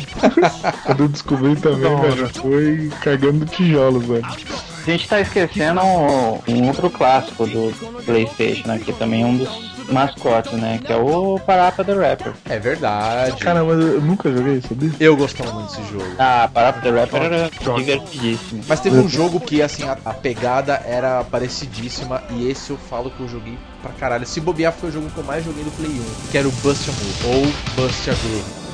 Quando eu descobri também, Da hora. velho, foi cagando tijolos, velho. A gente tá esquecendo um, um outro clássico do PlayStation, né? Que também é um dos mascotes, né? Que é o Parappa the Rapper. É verdade. Cara, mas eu nunca joguei, sabia? Eu gostava muito desse jogo. Ah, Parappa the Rapper era divertidíssimo. Mas teve um jogo que, assim, a, a pegada era parecidíssima e esse eu falo que eu joguei pra caralho. Se bobear foi o jogo que eu mais joguei do Play 1, que era o Bust a Move, ou Bust a Groove.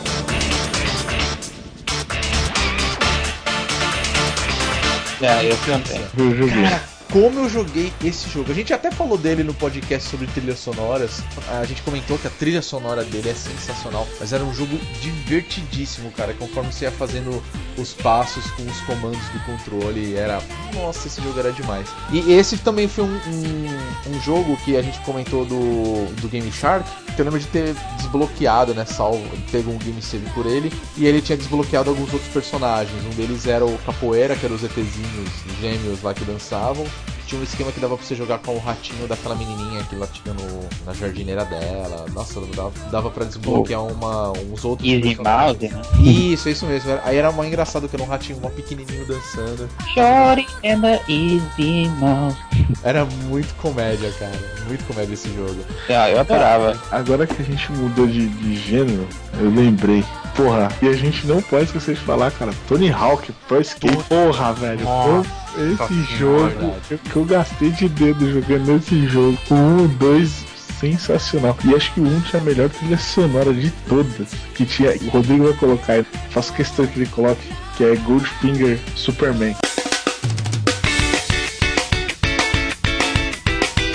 É, eu também. Eu joguei. Cara, como eu joguei esse jogo. A gente até falou dele no podcast sobre trilhas sonoras. A gente comentou que a trilha sonora dele é sensacional. Mas era um jogo divertidíssimo, cara. Conforme você ia fazendo os passos com os comandos do controle, era. Nossa, esse jogo era demais. E esse também foi um, um, um jogo que a gente comentou do, do Game Shark. Que eu lembro de ter desbloqueado, né? Salvo, pegou um game save por ele. E ele tinha desbloqueado alguns outros personagens. Um deles era o Capoeira, que eram os ETzinhos gêmeos lá que dançavam. Tinha um esquema que dava pra você jogar com o ratinho daquela menininha que lá tinha no, na jardineira dela. Nossa, dava, dava pra desbloquear uma, uns outros Easy. Mouse, né? Isso, é isso mesmo. Aí era mó engraçado que era um ratinho mó pequenininho dançando. Shorty and the Easy Mouse. Era muito comédia, cara. Muito comédia esse jogo. Ah, eu adorava. Agora que a gente mudou de, de gênero, eu lembrei. Porra, e a gente não pode esquecer de falar, cara. Tony Hawk Pro Skate. Porra, velho. Nossa esse jogo verdade. que, eu gastei de dedo jogando esse jogo. O 1, o 2, sensacional. E acho que o 1 tinha a melhor trilha sonora de todas. Que tinha. O Rodrigo vai colocar. Faço questão que ele coloque. Que é Goldfinger Superman.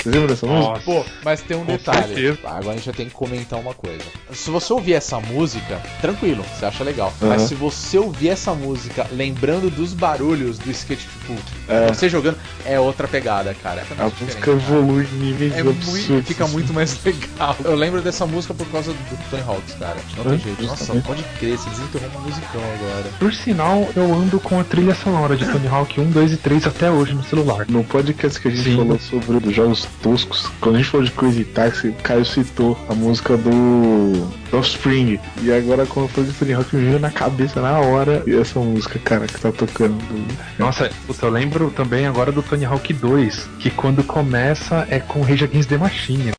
Vocês lembram dessa música? Pô, mas tem um Com detalhe. certeza. Tá, agora a gente já tem que comentar uma coisa. Se você ouvir essa música, tranquilo, você acha legal. Uhum. Mas se você ouvir essa música lembrando dos barulhos do skate, tipo, É. você jogando, é outra pegada, cara. É A música evolui em níveis É muito, absurdos. fica assim. muito mais legal. Eu lembro dessa música por causa do Tony Hawks, cara. Não tem É, jeito. Nossa, pode crer, você desenterrou um musicão agora. Por sinal, eu ando com a trilha sonora de Tony Hawk 1, 2 e 3 até hoje no celular. No podcast que a gente Sim. falou sobre os jogos toscos. Quando a gente falou de Crazy Taxi, o Caio citou a música do Offspring. E agora, quando foi de Tony Hawk, me veio na cabeça na hora e essa música, cara, que tá tocando. Nossa, puta, eu lembro também agora do Tony Hawk 2, que quando começa é com Rage Against the Machine.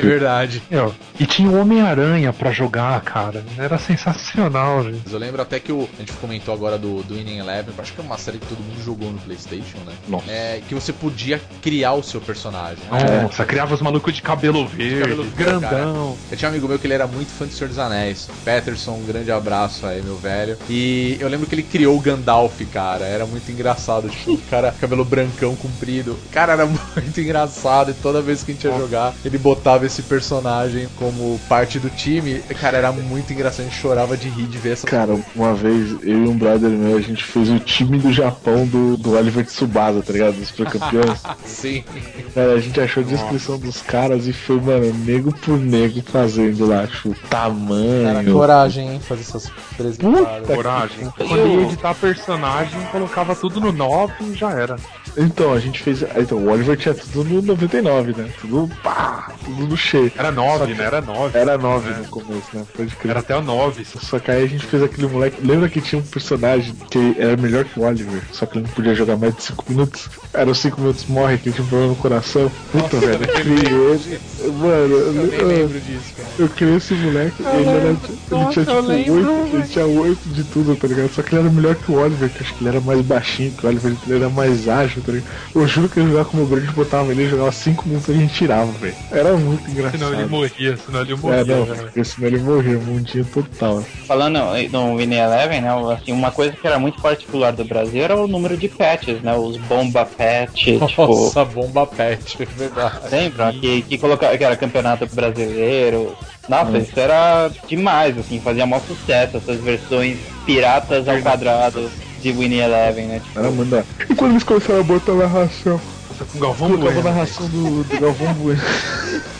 É verdade. Meu, e tinha o Homem-Aranha pra jogar, cara. Era sensacional. Mas eu lembro até que o, a gente comentou agora do, do Winning Eleven, acho que é uma série que todo mundo jogou no Playstation, né? Nossa. É, que você podia criar o seu personagem. né? Nossa, criava os malucos de cabelo verde, cabelo verde, grandão. Eu tinha um amigo meu que ele era muito fã de Senhor dos Anéis. Peterson, um grande abraço aí, meu velho. E eu lembro que ele criou o Gandalf, cara. Era muito engraçado. Tipo, o cara, cabelo brancão, comprido. Cara, era muito engraçado. E toda vez que a gente ia jogar, ele botava esse personagem como parte do time. Cara, era muito engraçado. A gente chorava de rir de ver essa. Cara, uma vez eu e um brother meu, a gente fez o time do Japão do, do Oliver Tsubasa, tá ligado? Dos Campeões. Sim. Cara, a gente achou a descrição dos caras e foi, mano, nego por nego fazendo lá, tipo, tamanho. Cara, coragem, hein? Fazer essas apresentadas. Coragem. Quando ia editar personagem, colocava tudo no 9 e já era. Então, a gente fez. Então, o Oliver tinha tudo no 99, né? Tudo pá, tudo no cheio. Era 9, né? Era 9. Era 9 no começo, né? Pode crer. Era até o 9. Só que aí a gente fez aquele moleque. Lembra que tinha um personagem que era melhor que o Oliver, só que ele não podia jogar mais de 5 minutos? Era os 5 minutos morre, que ele tinha um problema no coração. Puta, velho, eu criei ele. Mano, Eu nem eu, lembro disso, cara. eu criei esse moleque, ele, era, ele tinha tipo 8, ele tinha 8 de tudo, tá ligado? Só que ele era melhor que o Oliver, que acho que ele era mais baixinho que o Oliver, ele era mais ágil, tá ligado? Eu juro que eu jogava como o Brand, botava ele, jogava 5 minutos e a gente tirava, velho. Era muito engraçado. Senão ele morria, senão ele morria. É, não, porque senão ele morria, mundinho total. Falando no Winning Eleven, né? Assim, uma coisa que era muito particular do Brasil era o número de patches, né? Os bomba patch, tipo. Nossa, bomba pet, é verdade. Lembra? Que, que, colocava, que era campeonato brasileiro. Nossa, isso era demais, assim, fazia maior sucesso, essas versões piratas ao quadrado de Winning Eleven, né? Tipo, Era muito E quando eles começaram a botar narração? Nossa, com Galvão Colocava Bueno. a narração do, do Galvão Bueno.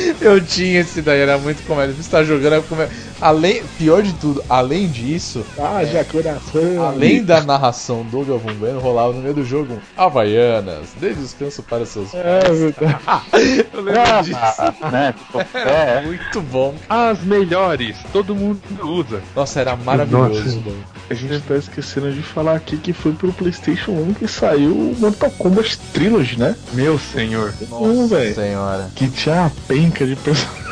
Eu tinha esse daí, era muito comédia. Você tá jogando, é comédia. Além, pior de tudo, além disso, Ah, já coração. além da narração do Galvão Bueno, rolava no meio do jogo um Havaianas, dê descanso para seus É, verdade. Eu lembro disso. né? É, Muito bom. As melhores, todo mundo usa. Nossa, era maravilhoso. Nossa. A gente tá esquecendo de falar aqui que foi pro PlayStation 1 que saiu o Mortal Kombat Trilogy, né? Meu senhor. Não, velho. senhora. Que tinha a penca de personagem.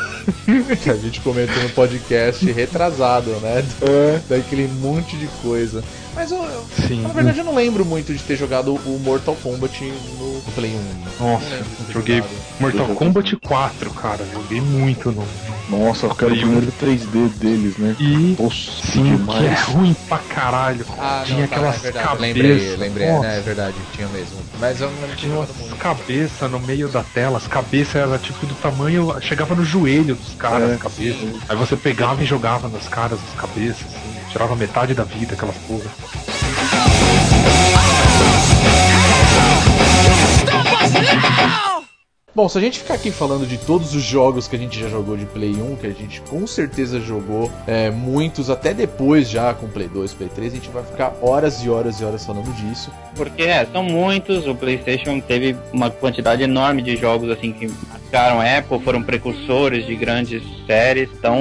Que a gente comentou no podcast retrasado, né? É. Daquele monte de coisa. Mas eu, eu- Sim. na verdade, eu não lembro muito de ter jogado o Mortal Kombat no Play 1. Nossa, Não lembro de ter joguei jogado. Mortal Kombat 4, cara. Joguei muito no. Nossa, eu quero o primeiro 3D deles, né? E. Nossa, Sim, que é demais. ruim pra caralho. Ah, tinha não, tá, aquelas é verdade. cabeças. Lembrei, lembrei, Nossa. né? É verdade, tinha mesmo. Mas eu não Tinha umas muito. cabeças no meio da tela, as cabeças eram tipo do tamanho. Chegava no joelho dos caras, É. as cabeças. Aí você pegava e jogava nas caras as cabeças, tirava metade da vida, aquelas porra. Bom, se a gente ficar aqui falando de todos os jogos que a gente já jogou de Play 1, que a gente com certeza jogou, é, muitos até depois já com Play 2, Play 3, a gente vai ficar horas e horas e horas falando disso. Porque é, são muitos, o PlayStation teve uma quantidade enorme de jogos assim que marcaram a época, foram precursores de grandes séries. Então,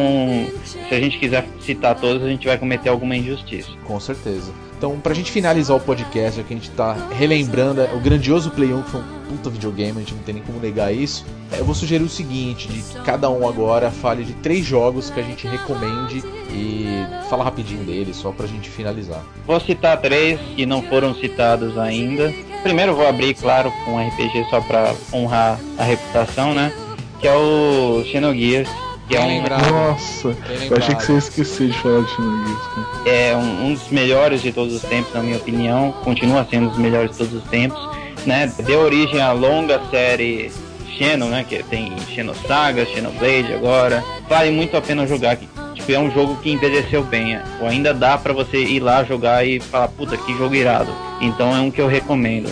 se a gente quiser citar todos, a gente vai cometer alguma injustiça. Com certeza. Então, pra gente finalizar o podcast, já que a gente tá relembrando é, o grandioso Play 1, que foi um puta videogame, a gente não tem nem como negar isso, é, eu vou sugerir o seguinte, de que cada um agora fale de três jogos que a gente recomende e fala rapidinho deles, só pra gente finalizar. Vou citar três que não foram citados ainda. Primeiro, eu vou abrir, claro, com um RPG só pra honrar a reputação, né? Que é o Xenogears. Que é um. Nossa, eu achei que você esquecer de falar de Xenogears, cara. é um, um dos melhores de todos os tempos, na minha opinião. Continua sendo um dos melhores de todos os tempos. Né? Deu origem à longa série Xeno, né? Que tem Xenosaga, Xenoblade agora. Vale muito a pena jogar. Tipo, é um jogo que envelheceu bem. é. Ou ainda dá pra você ir lá jogar e falar, puta, que jogo irado. Então é um que eu recomendo.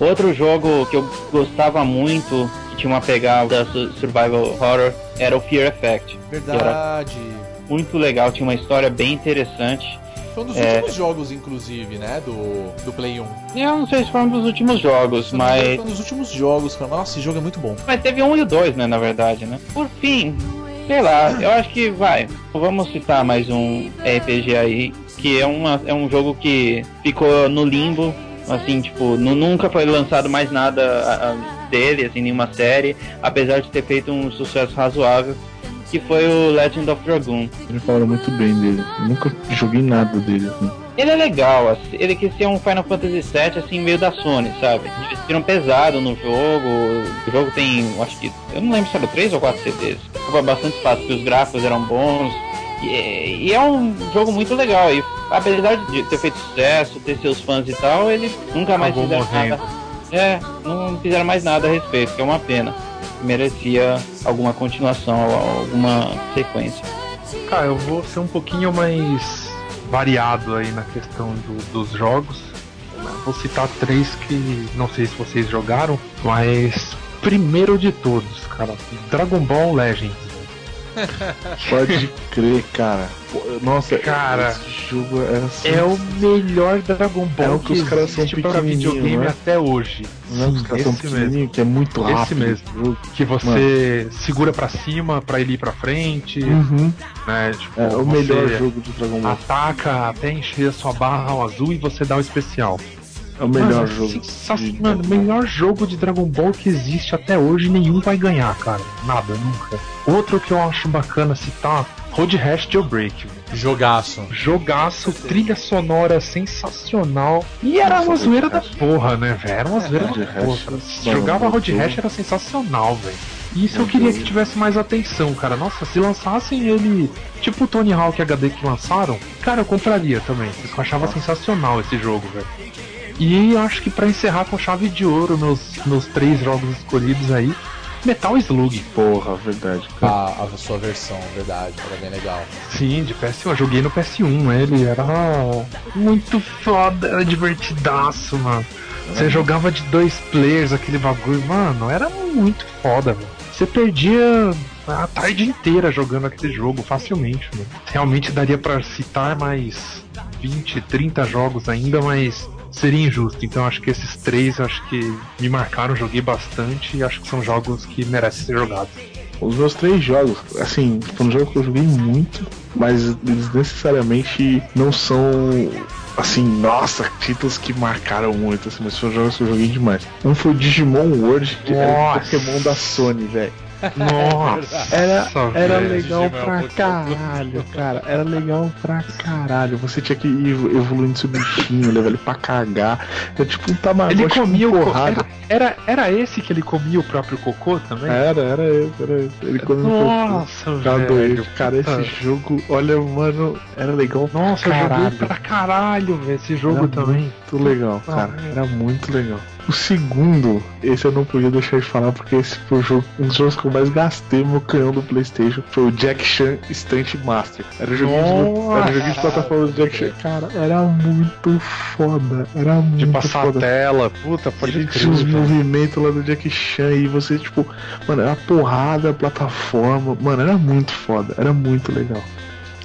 Outro jogo que eu gostava muito, que tinha uma pegada su- survival horror, era o Fear Effect Verdade. muito legal, tinha uma história bem interessante. Foi um dos É. últimos jogos, inclusive, né? Do, do Play 1. Eu não sei se foi um dos últimos jogos, não mas. Foi um dos últimos jogos, cara. Nossa, esse jogo é muito bom. Mas teve um e o dois, né, na verdade, né? Por fim, sei lá, eu acho que vai. Vamos citar mais um RPG aí, que é, uma, é um jogo que ficou no limbo, assim, tipo, nu- nunca foi lançado mais nada dele, assim, nenhuma série, apesar de ter feito um sucesso razoável, que foi o Legend of Dragoon. Eles falaram muito bem dele. Nunca joguei nada dele. Assim. Ele é legal, assim, ele quis ser um Final Fantasy VII, assim, meio da Sony, sabe? Investiram pesado no jogo, o jogo tem, acho que, eu não lembro se era 3 ou 4 CDs. Foi bastante fácil, porque os gráficos eram bons, e, é- e é um jogo muito legal, e apesar de ter feito sucesso, ter seus fãs e tal, eles nunca mais Acabou fizeram morrendo. nada. É, não fizeram mais nada a respeito, que é uma pena. Merecia alguma continuação, alguma sequência. Cara, eu vou ser um pouquinho mais variado aí na questão do- dos jogos. Vou citar três que não sei se vocês jogaram, mas primeiro de todos, cara, Dragon Ball Legends. Pode crer, cara. Nossa, Cara, esse jogo era assim. É o melhor Dragon Ball É o que os caras são pequenininho, videogame né? até hoje. Não, os Sim, caras são esse mesmo. pequenininhos, que é muito Esse rápido. mesmo. o jogo. Que você segura pra cima pra ele ir pra frente, Uhum. né? Tipo, É o melhor jogo de Dragon Ball. Ataca até encher a sua barra ao azul e você dá o especial. É o melhor Mano, jogo. de Mano, Dragon Ball. melhor jogo de Dragon Ball que existe até hoje, nenhum vai ganhar, cara. Nada, nunca. Outro que eu acho bacana citar, Road Rash Jailbreak. velho. Jogaço. Jogaço, trilha sonora sensacional. E era Nossa, uma zoeira da porra, né, velho? Era uma zoeira Road da porra. jogava Road Rash era sensacional, velho. E isso eu Muito queria que tivesse mais atenção, cara. Nossa, se lançassem ele, tipo o Tony Hawk HD que lançaram, cara, eu compraria também. Eu achava sensacional esse jogo, velho. E acho que pra encerrar com chave de ouro meus, meus três jogos escolhidos aí, Metal Slug. Porra, verdade, cara. A, a sua versão, verdade. Era bem legal. Sim, de PS1, eu joguei no PS1, ele era muito foda, era divertidaço, mano. Você jogava de dois players aquele bagulho, mano, era muito foda, velho. Você perdia a tarde inteira jogando aquele jogo facilmente, mano. Realmente daria pra citar mais 20, 30 jogos ainda, mas seria injusto. Então acho que esses três acho que me marcaram, joguei bastante e acho que são jogos que merecem ser jogados. Os meus três jogos, assim, foram jogos que eu joguei muito, mas eles necessariamente não são, assim, nossa, títulos que marcaram muito, assim, mas foram jogos que eu joguei demais. Um foi Digimon World, que era o Nossa. Pokémon da Sony, velho. Nossa, Era, era velho. legal é um pra caralho, cara. Era legal pra caralho. Você tinha que ir evoluindo seu bichinho, levar ele pra cagar. Era tipo um Tamagotchi Ele comia com o era, era, era esse que ele comia o próprio cocô também? Era, era esse, era esse. Ele comia um pouco. Nossa, Cada velho. doente. Cara, esse jogo, olha, mano, era legal pra Nossa, eu caralho. joguei pra caralho velho, esse jogo Era também. Muito legal, cara. Era muito legal. O segundo, esse eu não podia deixar de falar porque esse foi o jogo, um dos jogos que eu mais gastei no meu canhão do Playstation. Foi o Jack Chan Stunt Master. Era o joguinho, de, era o joguinho de plataforma do Jack Chan. Cara, era muito foda. Era muito De passar a foda. tela, puta, pode Ele tinha os movimentos lá do Jack Chan e você, tipo, mano, era porrada, plataforma, mano, era muito foda, era muito legal.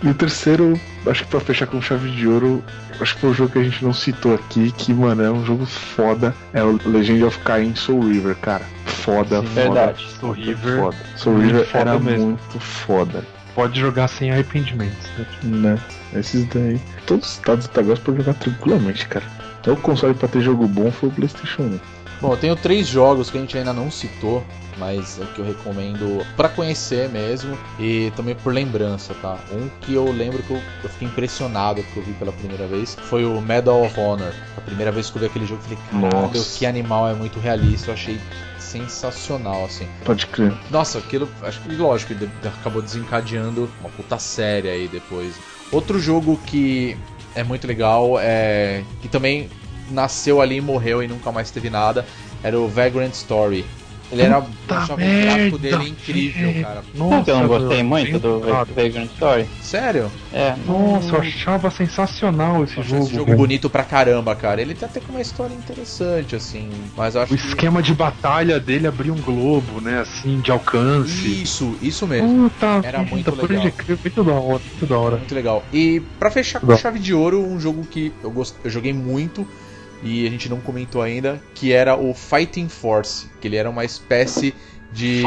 E o terceiro, acho que pra fechar com chave de ouro, acho que foi um jogo que a gente não citou aqui, que, mano, é um jogo foda, é o Legend of Kain Soul River, cara. Foda, Sim, foda. verdade. Soul River, Foda. Soul muito River foda era mesmo. muito foda, Pode jogar sem arrependimentos. né? né? Esses daí. Todos os estados do Tagados pra jogar tranquilamente, cara. Então o console pra ter jogo bom foi o Playstation 1. Bom, eu tenho três jogos que a gente ainda não citou, mas é que eu recomendo pra conhecer mesmo e também por lembrança, tá? Um que eu lembro que eu, eu fiquei impressionado que eu vi pela primeira vez foi o Medal of Honor. A primeira vez que eu vi aquele jogo, eu falei, caralho, que animal é muito realista, eu achei sensacional, assim. Pode crer. Nossa, aquilo, acho que lógico, acabou desencadeando uma puta série aí depois. Outro jogo que é muito legal, é que também nasceu ali e morreu e nunca mais teve nada, era o Vagrant Story. Ele era. Puta o gráfico merda, dele incrível, velho. cara. Sabe que eu não Nossa, gostei muito do. Vagrant Story? Sério? É, Nossa, eu achava sensacional esse Eu jogo. esse jogo bonito pra caramba, cara. Ele tá até com uma história interessante, assim. Mas eu acho O que. esquema de batalha dele abria um globo, né? Assim, de alcance. Isso, isso mesmo. Puta, Era vida, muito legal. crer, muito da hora, muito da hora. Muito legal. E pra fechar com chave de ouro, um jogo que eu, gost... eu joguei muito e a gente não comentou ainda, que era o Fighting Force, que ele era uma espécie de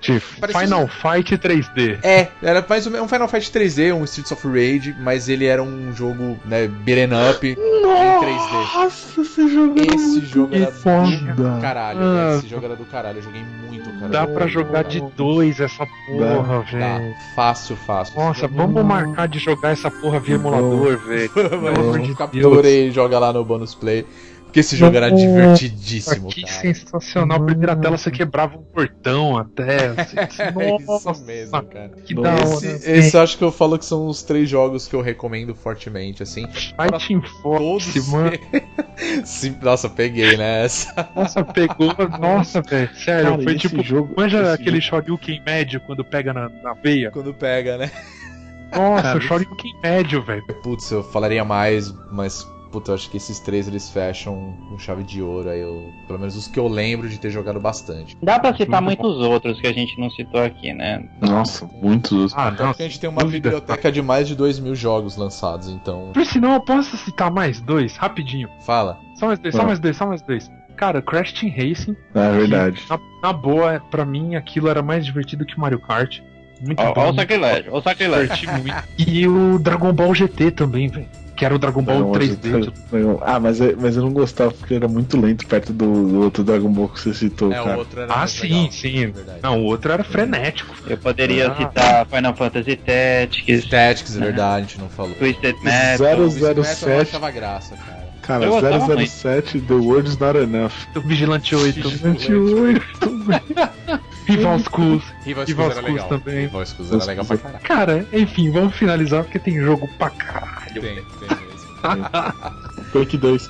De Parecia- Final Fight 3D. É, era mais ou menos um Final Fight 3D, um Streets of Rage, mas ele era um jogo, né, beat'em up em 3D. Nossa, esse jogo era Esse muito jogo era foda. do caralho, Ah. esse jogo era do caralho, eu joguei muito, cara. Dá pra jogar de dois essa porra, velho. fácil, fácil. Nossa, vamos marcar de jogar essa porra via emulador, velho. Pelo amor de Captura e joga lá no bonus play. Porque esse jogo era divertidíssimo, Que cara. sensacional. Primeira tela você quebrava um portão até. assim, Nossa, Isso mesmo, cara. que da hora. Esse, esse eu acho que eu falo que são os três jogos que eu recomendo fortemente, assim. Fighting Force, mano. Sim, nossa, peguei, né? Essa. Nossa, pegou. Nossa, velho. Sério, Cara, foi esse tipo. jogo- Manja esse aquele jogo- Shoryuken médio quando pega na, na veia? Quando pega, né? Nossa, Cara, Shoryuken médio, velho. Putz, eu falaria mais, mas. Puta, eu acho que esses três eles fecham com chave de ouro. Aí eu, pelo menos os que eu lembro de ter jogado bastante. dá pra citar muitos outros que a gente não citou aqui, né? Nossa, muitos. Ah, Até não. porque a gente tem uma dúvida. biblioteca de mais de 2 mil jogos lançados, então. Por sinal, eu posso citar mais dois, rapidinho. Fala. Só mais dois, só Ah. mais dois, só mais dois. Cara, Crash Team Racing, É verdade. na, na boa, pra mim aquilo era mais divertido que Mario Kart. Muito Ó, bom. ó o sacrilégio, ó o sacrilégio. muito. E o Dragon Ball GT também, velho. Que era o Dragon Ball Ball 3D. GT. Ah, mas, eu- mas eu não gostava porque era muito lento perto do, do outro Dragon Ball que você citou, É, o cara. outro era Ah, sim, legal, sim. é verdade. Não, o outro era frenético. Eu poderia Ah. citar Final Fantasy Tactics, Tactics, é verdade, a gente não falou. Twisted Metal. Zero- O Metal eu 07. achava graça, cara. Cara, Eu gostava 007, The World is Not Enough. O Vigilante 8. Vigilante 28. Rival Schools. Rival Rival Schools Schools também. Rival Schools era legal pra caralho. Cara, enfim, vamos finalizar porque tem jogo pra caralho. Tem, tem mesmo. Quake 2.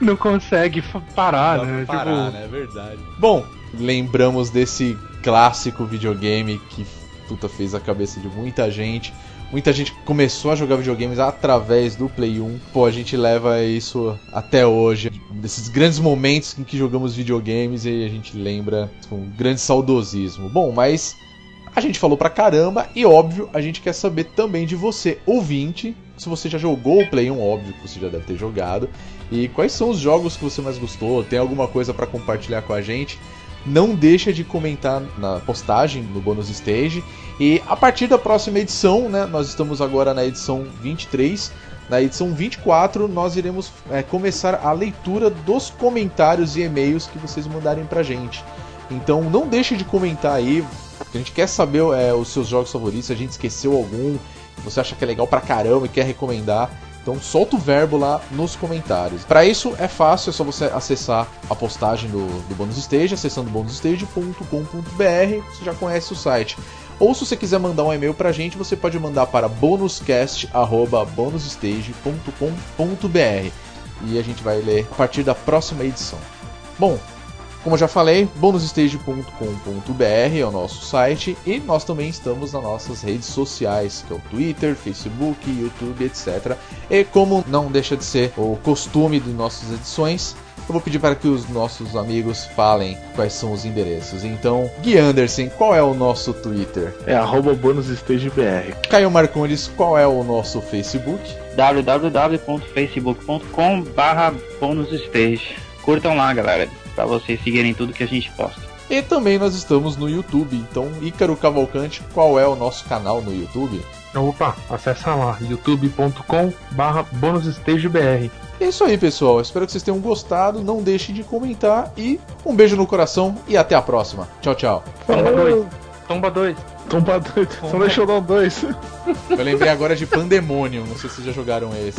Não consegue parar, Dá né? parar, Tipo, né? É verdade. Bom, lembramos desse clássico videogame que puta fez a cabeça de muita gente. Muita gente começou a jogar videogames através do Play 1. Pô, a gente leva isso até hoje. Desses grandes momentos em que jogamos videogames e a gente lembra com grande saudosismo. Bom, mas a gente falou pra caramba e óbvio, a gente quer saber também de você, ouvinte. Se você já jogou o Play 1, óbvio que você já deve ter jogado. E quais são os jogos que você mais gostou? Tem alguma coisa pra compartilhar com a gente? Não deixa de comentar na postagem no Bônus Stage. E a partir da próxima edição, né, nós estamos agora na edição 23. Na edição 24, nós iremos é, começar a leitura dos comentários e e-mails que vocês mandarem pra gente. Então não deixe de comentar aí. A gente quer saber é, os seus jogos favoritos, se a gente esqueceu algum, você acha que é legal pra caramba e quer recomendar. Então solta o verbo lá nos comentários. Para isso é fácil, é só você acessar a postagem do, do Bônus Stage, acessando bonusstage.com.br, você já conhece o site. Ou se você quiser mandar um e-mail pra gente, você pode mandar para bonuscast.bonusstage.com.br e a gente vai ler a partir da próxima edição. Bom, como eu já falei, bonusstage.com.br é o nosso site e nós também estamos nas nossas redes sociais, que é o Twitter, Facebook, YouTube, etc. E como não deixa de ser o costume de nossas edições, eu vou pedir para que os nossos amigos falem quais são os endereços. Então, Gui Anderson, qual é o nosso Twitter? É arroba bonusstagebr. Caio Marcondes, qual é o nosso Facebook? www.facebook.com barra bonusstage. Curtam lá, galera, pra vocês seguirem tudo que a gente posta. E também nós estamos no YouTube. Então, Ícaro Cavalcante, qual é o nosso canal no YouTube? opa, acessa lá, youtube.com barra bonusstagebr. É isso aí, pessoal. Espero que vocês tenham gostado. Não deixe de comentar. E um beijo no coração. E até a próxima. Tchau, tchau. Tomba 2. Tomba 2. Tomba doido. Só deixa eu dar um dois. Eu lembrei agora de Pandemonium. Não sei se vocês já jogaram esse.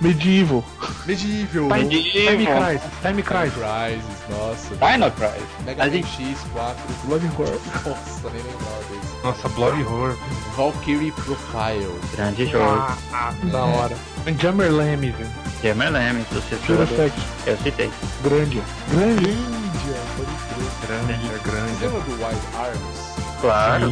Medieval. Medieval. Time, time Medieval. Crisis. Time Crisis. Crisis, nossa. Dino Crisis. Mega Man gente- X4. Blood Horror. Nossa, nem lembrava desse. Nossa, Bloody Horror. Valkyrie Profile. Grande jogo. Ah, ah, da hora. Jammer Leme, velho. Gamerlame, Pure sucessor. do- Effect. Eu citei. Grande. Grande. Grande, é grande. Você lembra do Wild Arms? Claro.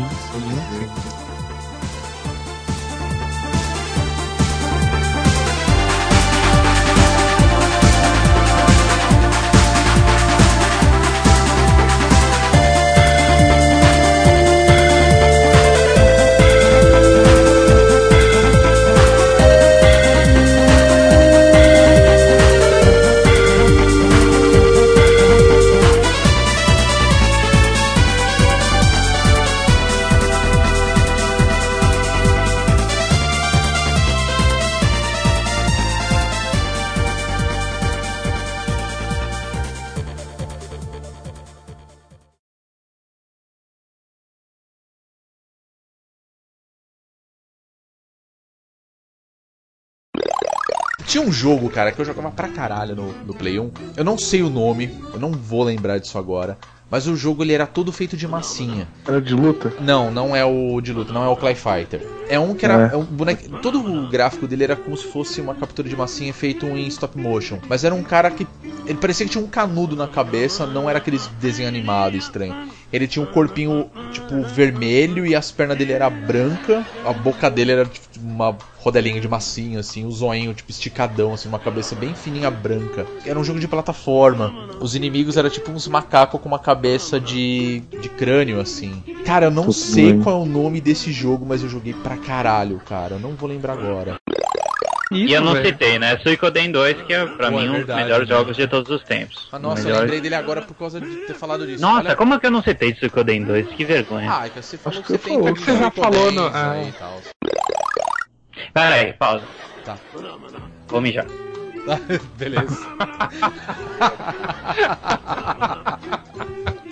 Tinha um jogo, cara, que eu jogava pra caralho no, no Play 1. Eu não sei o nome, eu não vou lembrar disso agora. Mas o jogo ele era todo feito de massinha. Era de luta? Não, não é o de luta, não é o Clay Fighter. É um que era É. é um boneco. Todo o gráfico dele era como se fosse uma captura de massinha feito em stop motion. Mas era um cara que. Ele parecia que tinha um canudo na cabeça, não era aqueles desenho animado estranho. Ele tinha um corpinho, tipo, vermelho e as pernas dele era branca, a boca dele era tipo uma rodelinha de massinha, assim, o zoinho, tipo, esticadão, assim, uma cabeça bem fininha branca. Era um jogo de plataforma. Os inimigos eram tipo uns macacos com uma cabeça de, de crânio, assim. Cara, eu não Tudo sei bem. qual é o nome desse jogo, mas eu joguei pra caralho, cara. Eu não vou lembrar agora. E eu não velho. citei, né? Suicoden 2, que é pra Pô, é mim um dos verdade, melhores né? jogos de todos os tempos. Ah, nossa, eu Melhores- lembrei dele agora por causa de ter falado disso. Nossa, Olha- como é que eu não citei Suicoden 2? Que vergonha. Ah, é que você falou Acho que que você falou. todos Você já falou no- aí ah. tal. Pera aí, pausa. Tá. Vou mijar. Beleza.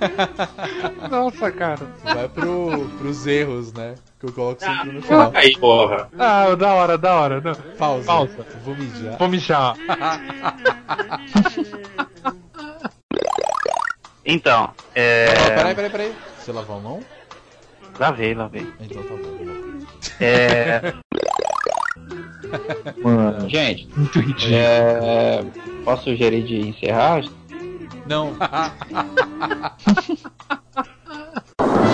Nossa, cara. Vai pro, pros erros, né? Que eu coloco sempre no final. Aí, porra. Ah, da hora, da hora. Não. Pausa. Pausa. Vou mijar. Vou mijar. Então, é. Ah, peraí, peraí, peraí. Você lavou a mão? Lavei, lavei. Então tá bom. É. Mano. Gente, Muito ridículo. é. Posso sugerir de encerrar? Não.